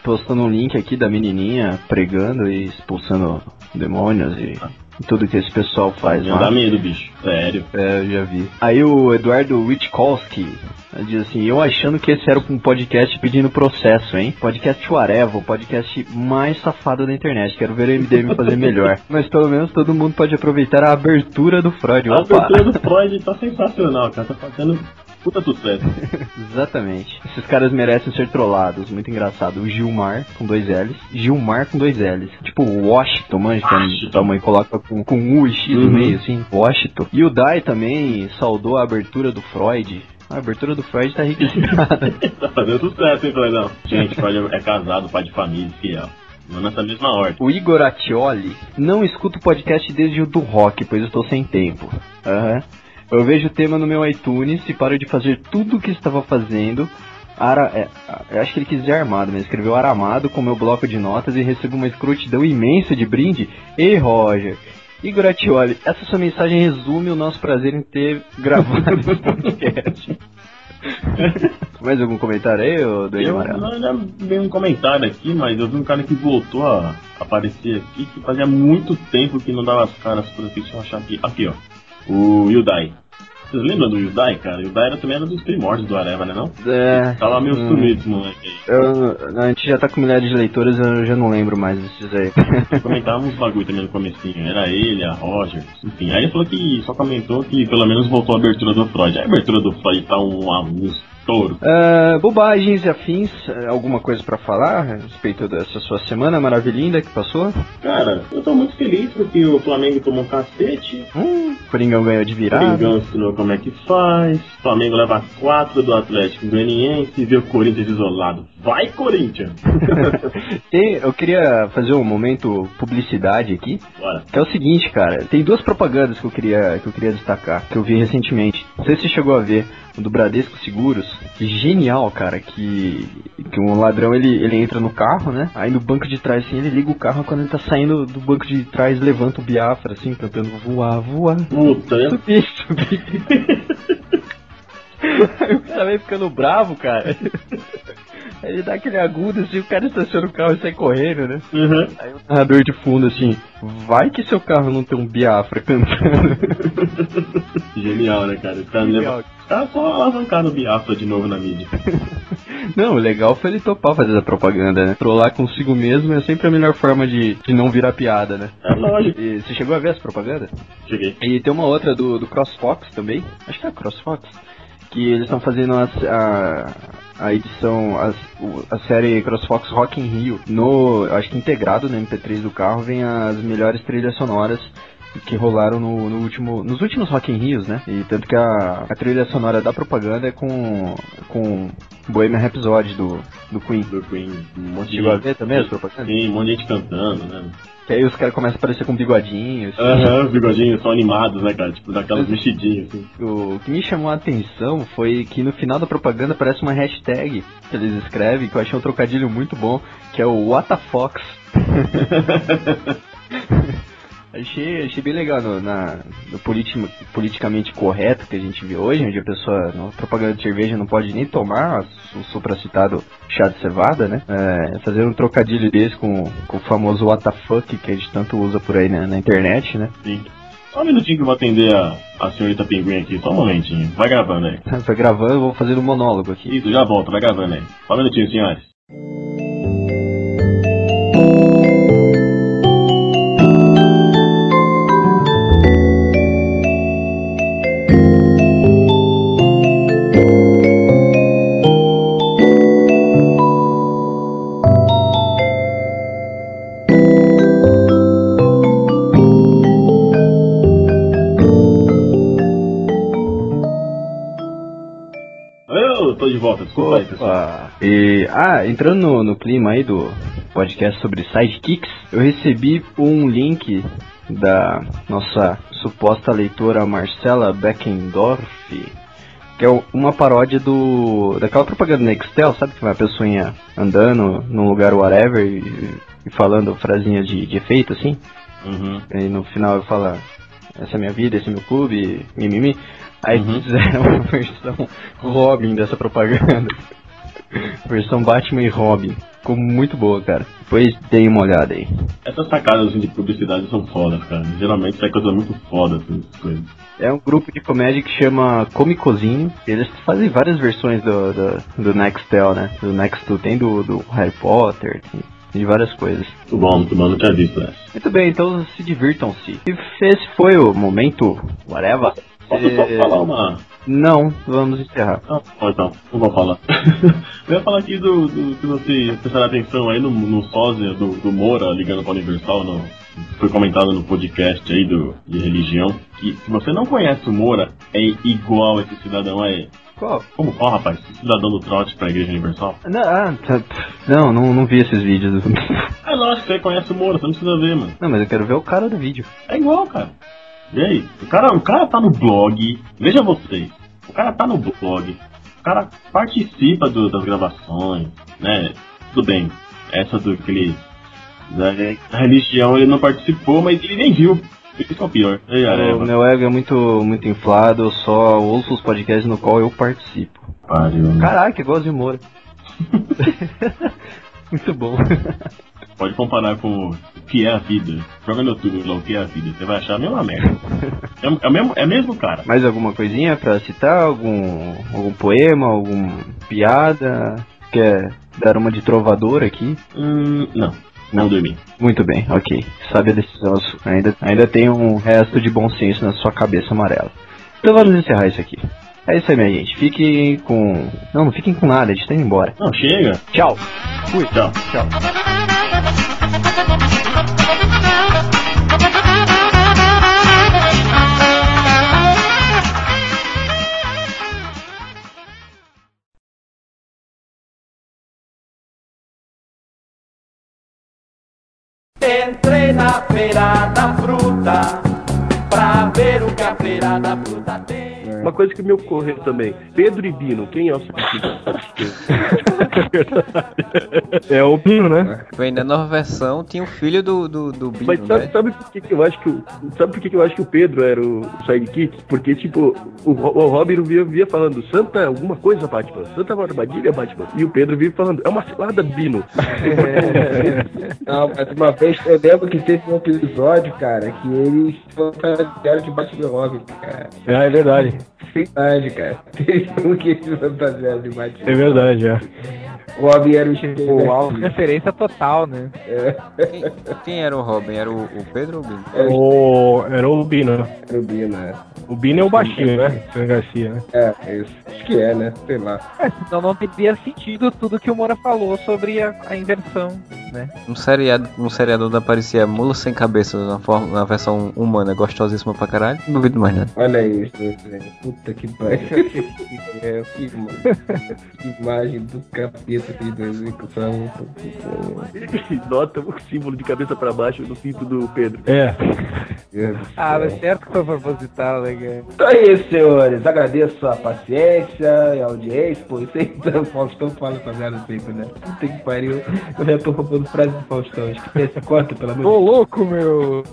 postando um link aqui da menininha pregando e expulsando demônios e, e tudo que esse pessoal faz Não lá. dá medo, bicho. Sério. É, eu já vi. Aí o Eduardo Witkowski diz assim, eu achando que esse era um podcast pedindo processo, hein? Podcast Areva, o podcast mais safado da internet. Quero ver o MDM fazer melhor. Mas pelo menos todo mundo pode aproveitar a abertura do Freud. A Opa! abertura do Freud tá sensacional, cara. Tá fazendo puta sucesso. Exatamente. Esses caras merecem ser trollados. Muito engraçado. O Gilmar, com dois L's. Gilmar com dois L's. Tipo o Washington, manja, que a tua mãe coloca com, com U e X no Uhum. meio, assim. Washington. E o Dai também saudou a abertura do Freud. A abertura do Freud tá registrada. tá fazendo sucesso, hein, Freudão? Gente, Freud é casado, pai de família, fiel. Não nessa mesma ordem. O Igor Atioli não escuta o podcast desde o do rock, pois estou sem tempo. Aham. Eu vejo o tema no meu iTunes e paro de fazer tudo o que estava fazendo. Ara, é, acho que ele quis dizer armado, mas escreveu aramado com meu bloco de notas e recebo uma escrotidão imensa de brinde. Ei, Roger. Igor Atioli, essa sua mensagem resume o nosso prazer em ter gravado esse podcast. Mais algum comentário aí, ô Doide Amarelo? não bem um comentário aqui, mas eu vi um cara que voltou a aparecer aqui que fazia muito tempo que não dava as caras por aqui. Deixa eu achar aqui. Aqui, ó. O Yudai. Vocês lembram do Yudai, cara? O Yudai era, também era dos primórdios do Areva, né não? É. Tava meio hum. sumido moleque. Eu, a gente já tá com milhares de leitores, eu já não lembro mais desses aí. Comentava uns bagulho também no comecinho. Era ele, a Roger, enfim. Aí ele falou que só comentou que pelo menos voltou a abertura do Freud. A abertura do Freud tá um, um estouro. Ah, bobagens e afins, eh, alguma coisa pra falar a respeito dessa sua semana maravilhinda que passou? Cara, eu tô muito feliz porque o Flamengo tomou um cacete. Hum, Coringão ganhou de virada. Coringão ensinou como é que faz. Flamengo leva 4 do Atlético Goianiense e vê o Corinthians isolado. Vai, Corinthians! Tem- eu queria fazer um momento publicidade aqui. Bora. Que é o seguinte, cara, tem duas propagandas que eu queria, que eu queria destacar, que eu vi recentemente. Não sei se você chegou a ver, o do Bradesco Seguros. Genial, cara, que, que um ladrão ele, ele entra no carro, né? Aí no banco de trás, assim, ele liga o carro quando ele tá saindo do banco de trás, levanta o Biafra, assim, cantando voar, voar. Puta? Subir, subir. Aí o cara vai ficando bravo, cara. Ele dá aquele agudo assim, o cara estaciona o carro e sai correndo, né? Uhum. Aí o narrador de fundo assim, vai que seu carro não tem um Biafra cantando. Genial, né, cara? Levam- os caras só alavancaram o Biafra de novo na mídia. Não, o legal foi ele topar fazer essa propaganda, né? Trollar consigo mesmo é sempre a melhor forma de, de não virar piada, né? É lógico. E você chegou a ver essa propaganda? Cheguei. E tem uma outra do, do CrossFox também, acho que é a CrossFox, que eles estão fazendo a, a, a edição, a, a série CrossFox Rock in Rio. No, acho que integrado no MP3 do carro vem as melhores trilhas sonoras que rolaram no, no último, nos últimos Rock in Rios, né? E tanto que a, a trilha sonora da propaganda é com, com Bohemian Rhapsody do, do Queen. Do Queen. Um monte Chegou a ver também as propagandas? Sim, um monte de gente cantando, né? Que aí os caras começam a aparecer com bigodinhos. Aham, os bigodinhos são animados, né, cara? Tipo, daquelas mexidinhas, assim. O que me chamou a atenção foi que no final da propaganda aparece uma hashtag que eles escrevem, que eu achei um trocadilho muito bom, que é o WTFox. achei, achei bem legal no, na, no politi- politicamente correto que a gente vê hoje, onde a pessoa, na propaganda de cerveja, não pode nem tomar o supracitado chá de cevada, né? É, fazer um trocadilho desse com, com o famoso WTF que a gente tanto usa por aí né, na internet, né? Sim. Só um minutinho que eu vou atender a, a senhorita Pinguim aqui, só um momentinho. Vai gravando aí. Foi gravando, eu vou fazer um monólogo aqui. Isso, já volto, vai gravando aí. Só um minutinho, senhores. De volta. Desculpa aí, pessoal. Opa. E, ah, entrando no, no clima aí do podcast sobre sidekicks, eu recebi um link da nossa suposta leitora Marcela Beckendorf, que é uma paródia do daquela propaganda Nextel, sabe que vai a pessoinha andando num lugar whatever e, e falando frasinhas de, de efeito assim? Uhum. E no final fala essa é minha vida, esse é meu clube, mimimi. Aí fizeram uma versão Robin dessa propaganda. versão Batman e Robin. Ficou muito boa, cara. Depois dei uma olhada aí. Essas sacadas assim, de publicidade são fodas, cara. Geralmente sai coisa muito foda, assim, coisas. É um grupo de comédia que chama Comicozinho. Eles fazem várias versões do, do, do Nextel, né? Do Nextel. Tem do, do Harry Potter, tem de várias coisas. Muito bom, muito bom, tinha visto essa. Muito bem, então se divirtam-se. E esse foi o momento, whatever. Posso só É, falar uma. Não, vamos encerrar. Não, pode não, vou falar. eu ia falar aqui do, do se você prestar atenção aí no, no sósia do, do Moura ligando pra Universal, no, foi comentado no podcast aí do, de religião, que se você não conhece o Moura, é igual esse cidadão aí. Qual? Como qual, rapaz? Cidadão do trote pra Igreja Universal? Não, ah, tá- não, não, não vi esses vídeos. É lógico você conhece o Moura, você não precisa ver, mano. Não, mas eu quero ver o cara do vídeo. É igual, cara. E aí? O cara, o cara tá no blog, veja vocês, o cara tá no blog, o cara participa do- das gravações, né? Tudo bem, essa do aquele. Da, da religião ele não participou, mas ele nem viu. Isso que é o pior. Ei, O meu ego é muito, muito inflado, eu só ouço os podcasts no qual eu participo. Pariu. né? Caraca, igual de Moura. muito bom. Pode comparar com o que é a vida. Joga no YouTube lá o que é a vida. Você vai achar a mesma merda. É, é, o mesmo, é mesmo cara. Mais alguma coisinha pra citar? Algum, algum poema, algum piada? Quer dar uma de trovador aqui? Hum, não. Não dormi. Muito bem, ok. Sabe a decisão. Ainda, ainda tem um resto de bom senso na sua cabeça amarela. Então vamos encerrar isso aqui. É isso aí, minha gente. Fiquem com. Não, não fiquem com nada, a gente tá indo embora. Não, chega. Tchau. Fui. Tchau. Tchau. Entrei na feira da fruta pra ver o que a feira da fruta tem. Uma coisa que me ocorreu também. Pedro e Bino, quem é o sidekick? É o Pino, né? Bem, na nova versão tinha o filho do, do, do Bino, Mas sabe, né? sabe por que, que eu acho que o, sabe por que, que eu acho que o Pedro era o sidekick? Porque tipo o, o Robin via, via falando Santa alguma coisa Batman, Santa armadilha Batman, e o Pedro via falando é uma cilada Bino. Não, mas uma vez eu lembro que teve um episódio, cara, que eles fantasiaram de Batman Robin, cara. É, é verdade. Verdade, cara. Teve um que eles fantasiaram de Batman. É verdade, é. O Robin era o auto referência total, né? Quem, quem era o Robin? Era o, o Pedro ou o Bino? O, era o Bino, né? Era o Bino, é. O Bino é o baixinho, né? Sam Garcia, né? É, é isso. Acho que é, né? Sei lá. É, senão não teria sentido tudo que o Moura falou sobre a, a inversão, né? Um seriado, um seriado onde aparecia mula sem cabeça na, forma, na versão humana, gostosíssima pra caralho. Não duvido mais nada. Olha isso, velho. Puta que pariu. é, que, ima- que imagem do capeta que de execução. Nota o símbolo de cabeça pra baixo no cinto do Pedro. É. Ah, mas certo que foi proposital, né, cara? Então é isso, senhores. Agradeço a paciência e a audiência. Pô, isso aí o Faustão fala essa merda sempre, né? Puta que pariu. Eu já tô roubando frase do Faustão. Acho que esse corta, pelo amor de Ô, louco, meu!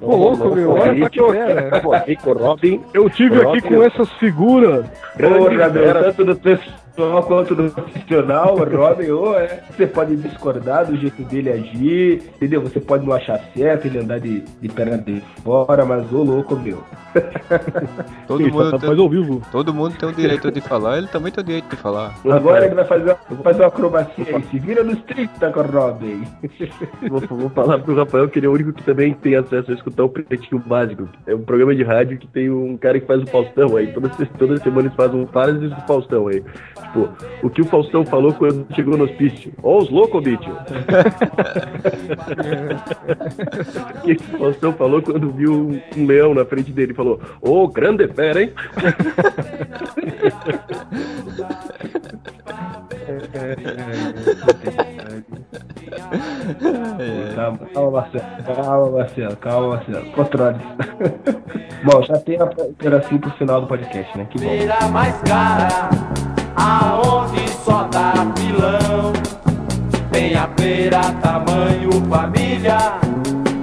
Ô, louco, meu! Olha só que! Pô, Rico Robin. Eu tive Robin, aqui com essas figuras. Porra, meu, Era- tanto do pessoal quanto do profissional, o Robin, ô, é. Você pode discordar do jeito dele agir, entendeu? Você pode não achar certo ele andar de, de perna de fora, mas ô louco, meu. Todo Sim, mundo, só tem, faz ao vivo. todo mundo tem o direito de falar, ele também tem o direito de falar. Agora ele vai fazer, uma- fazer uma acrobacia aí. Se vira nos 30 com o Robin. Vou, vou falar pro Rafael que ele é o único que também tem acesso a escutar o Pretinho Básico. É um programa de rádio que tem um cara que faz o Faustão aí. Toda, toda semana eles fazem um do Faustão aí. Tipo, o que o Faustão falou quando chegou no hospício. Ó os loucos, bicho. o que o Faustão falou quando viu um, um leão na frente dele. Falou, ô, grande fera, hein? Calma, calma, Marcelo. Calma, Marcelo. Calma, Marcelo. Controle. bom, já tem a pedacinho pro final do podcast, né? Que bom. Feira mais cara, aonde só dá pilão. Tem a feira tamanho família,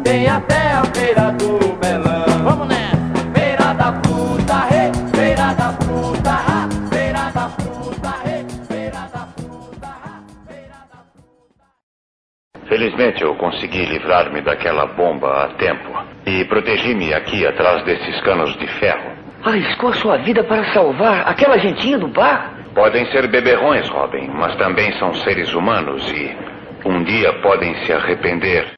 tem até a feira do melão. Vamos nessa! Feira da fruta, rei, feira da fruta, ah, feira da fruta, rei, feira da fruta, ah, feira da Felizmente eu consegui livrar-me daquela bomba a tempo. E protegi-me aqui atrás desses canos de ferro. Arriscou sua vida para salvar aquela gentinha do bar? Podem ser beberrões, Robin, mas também são seres humanos e um dia podem se arrepender.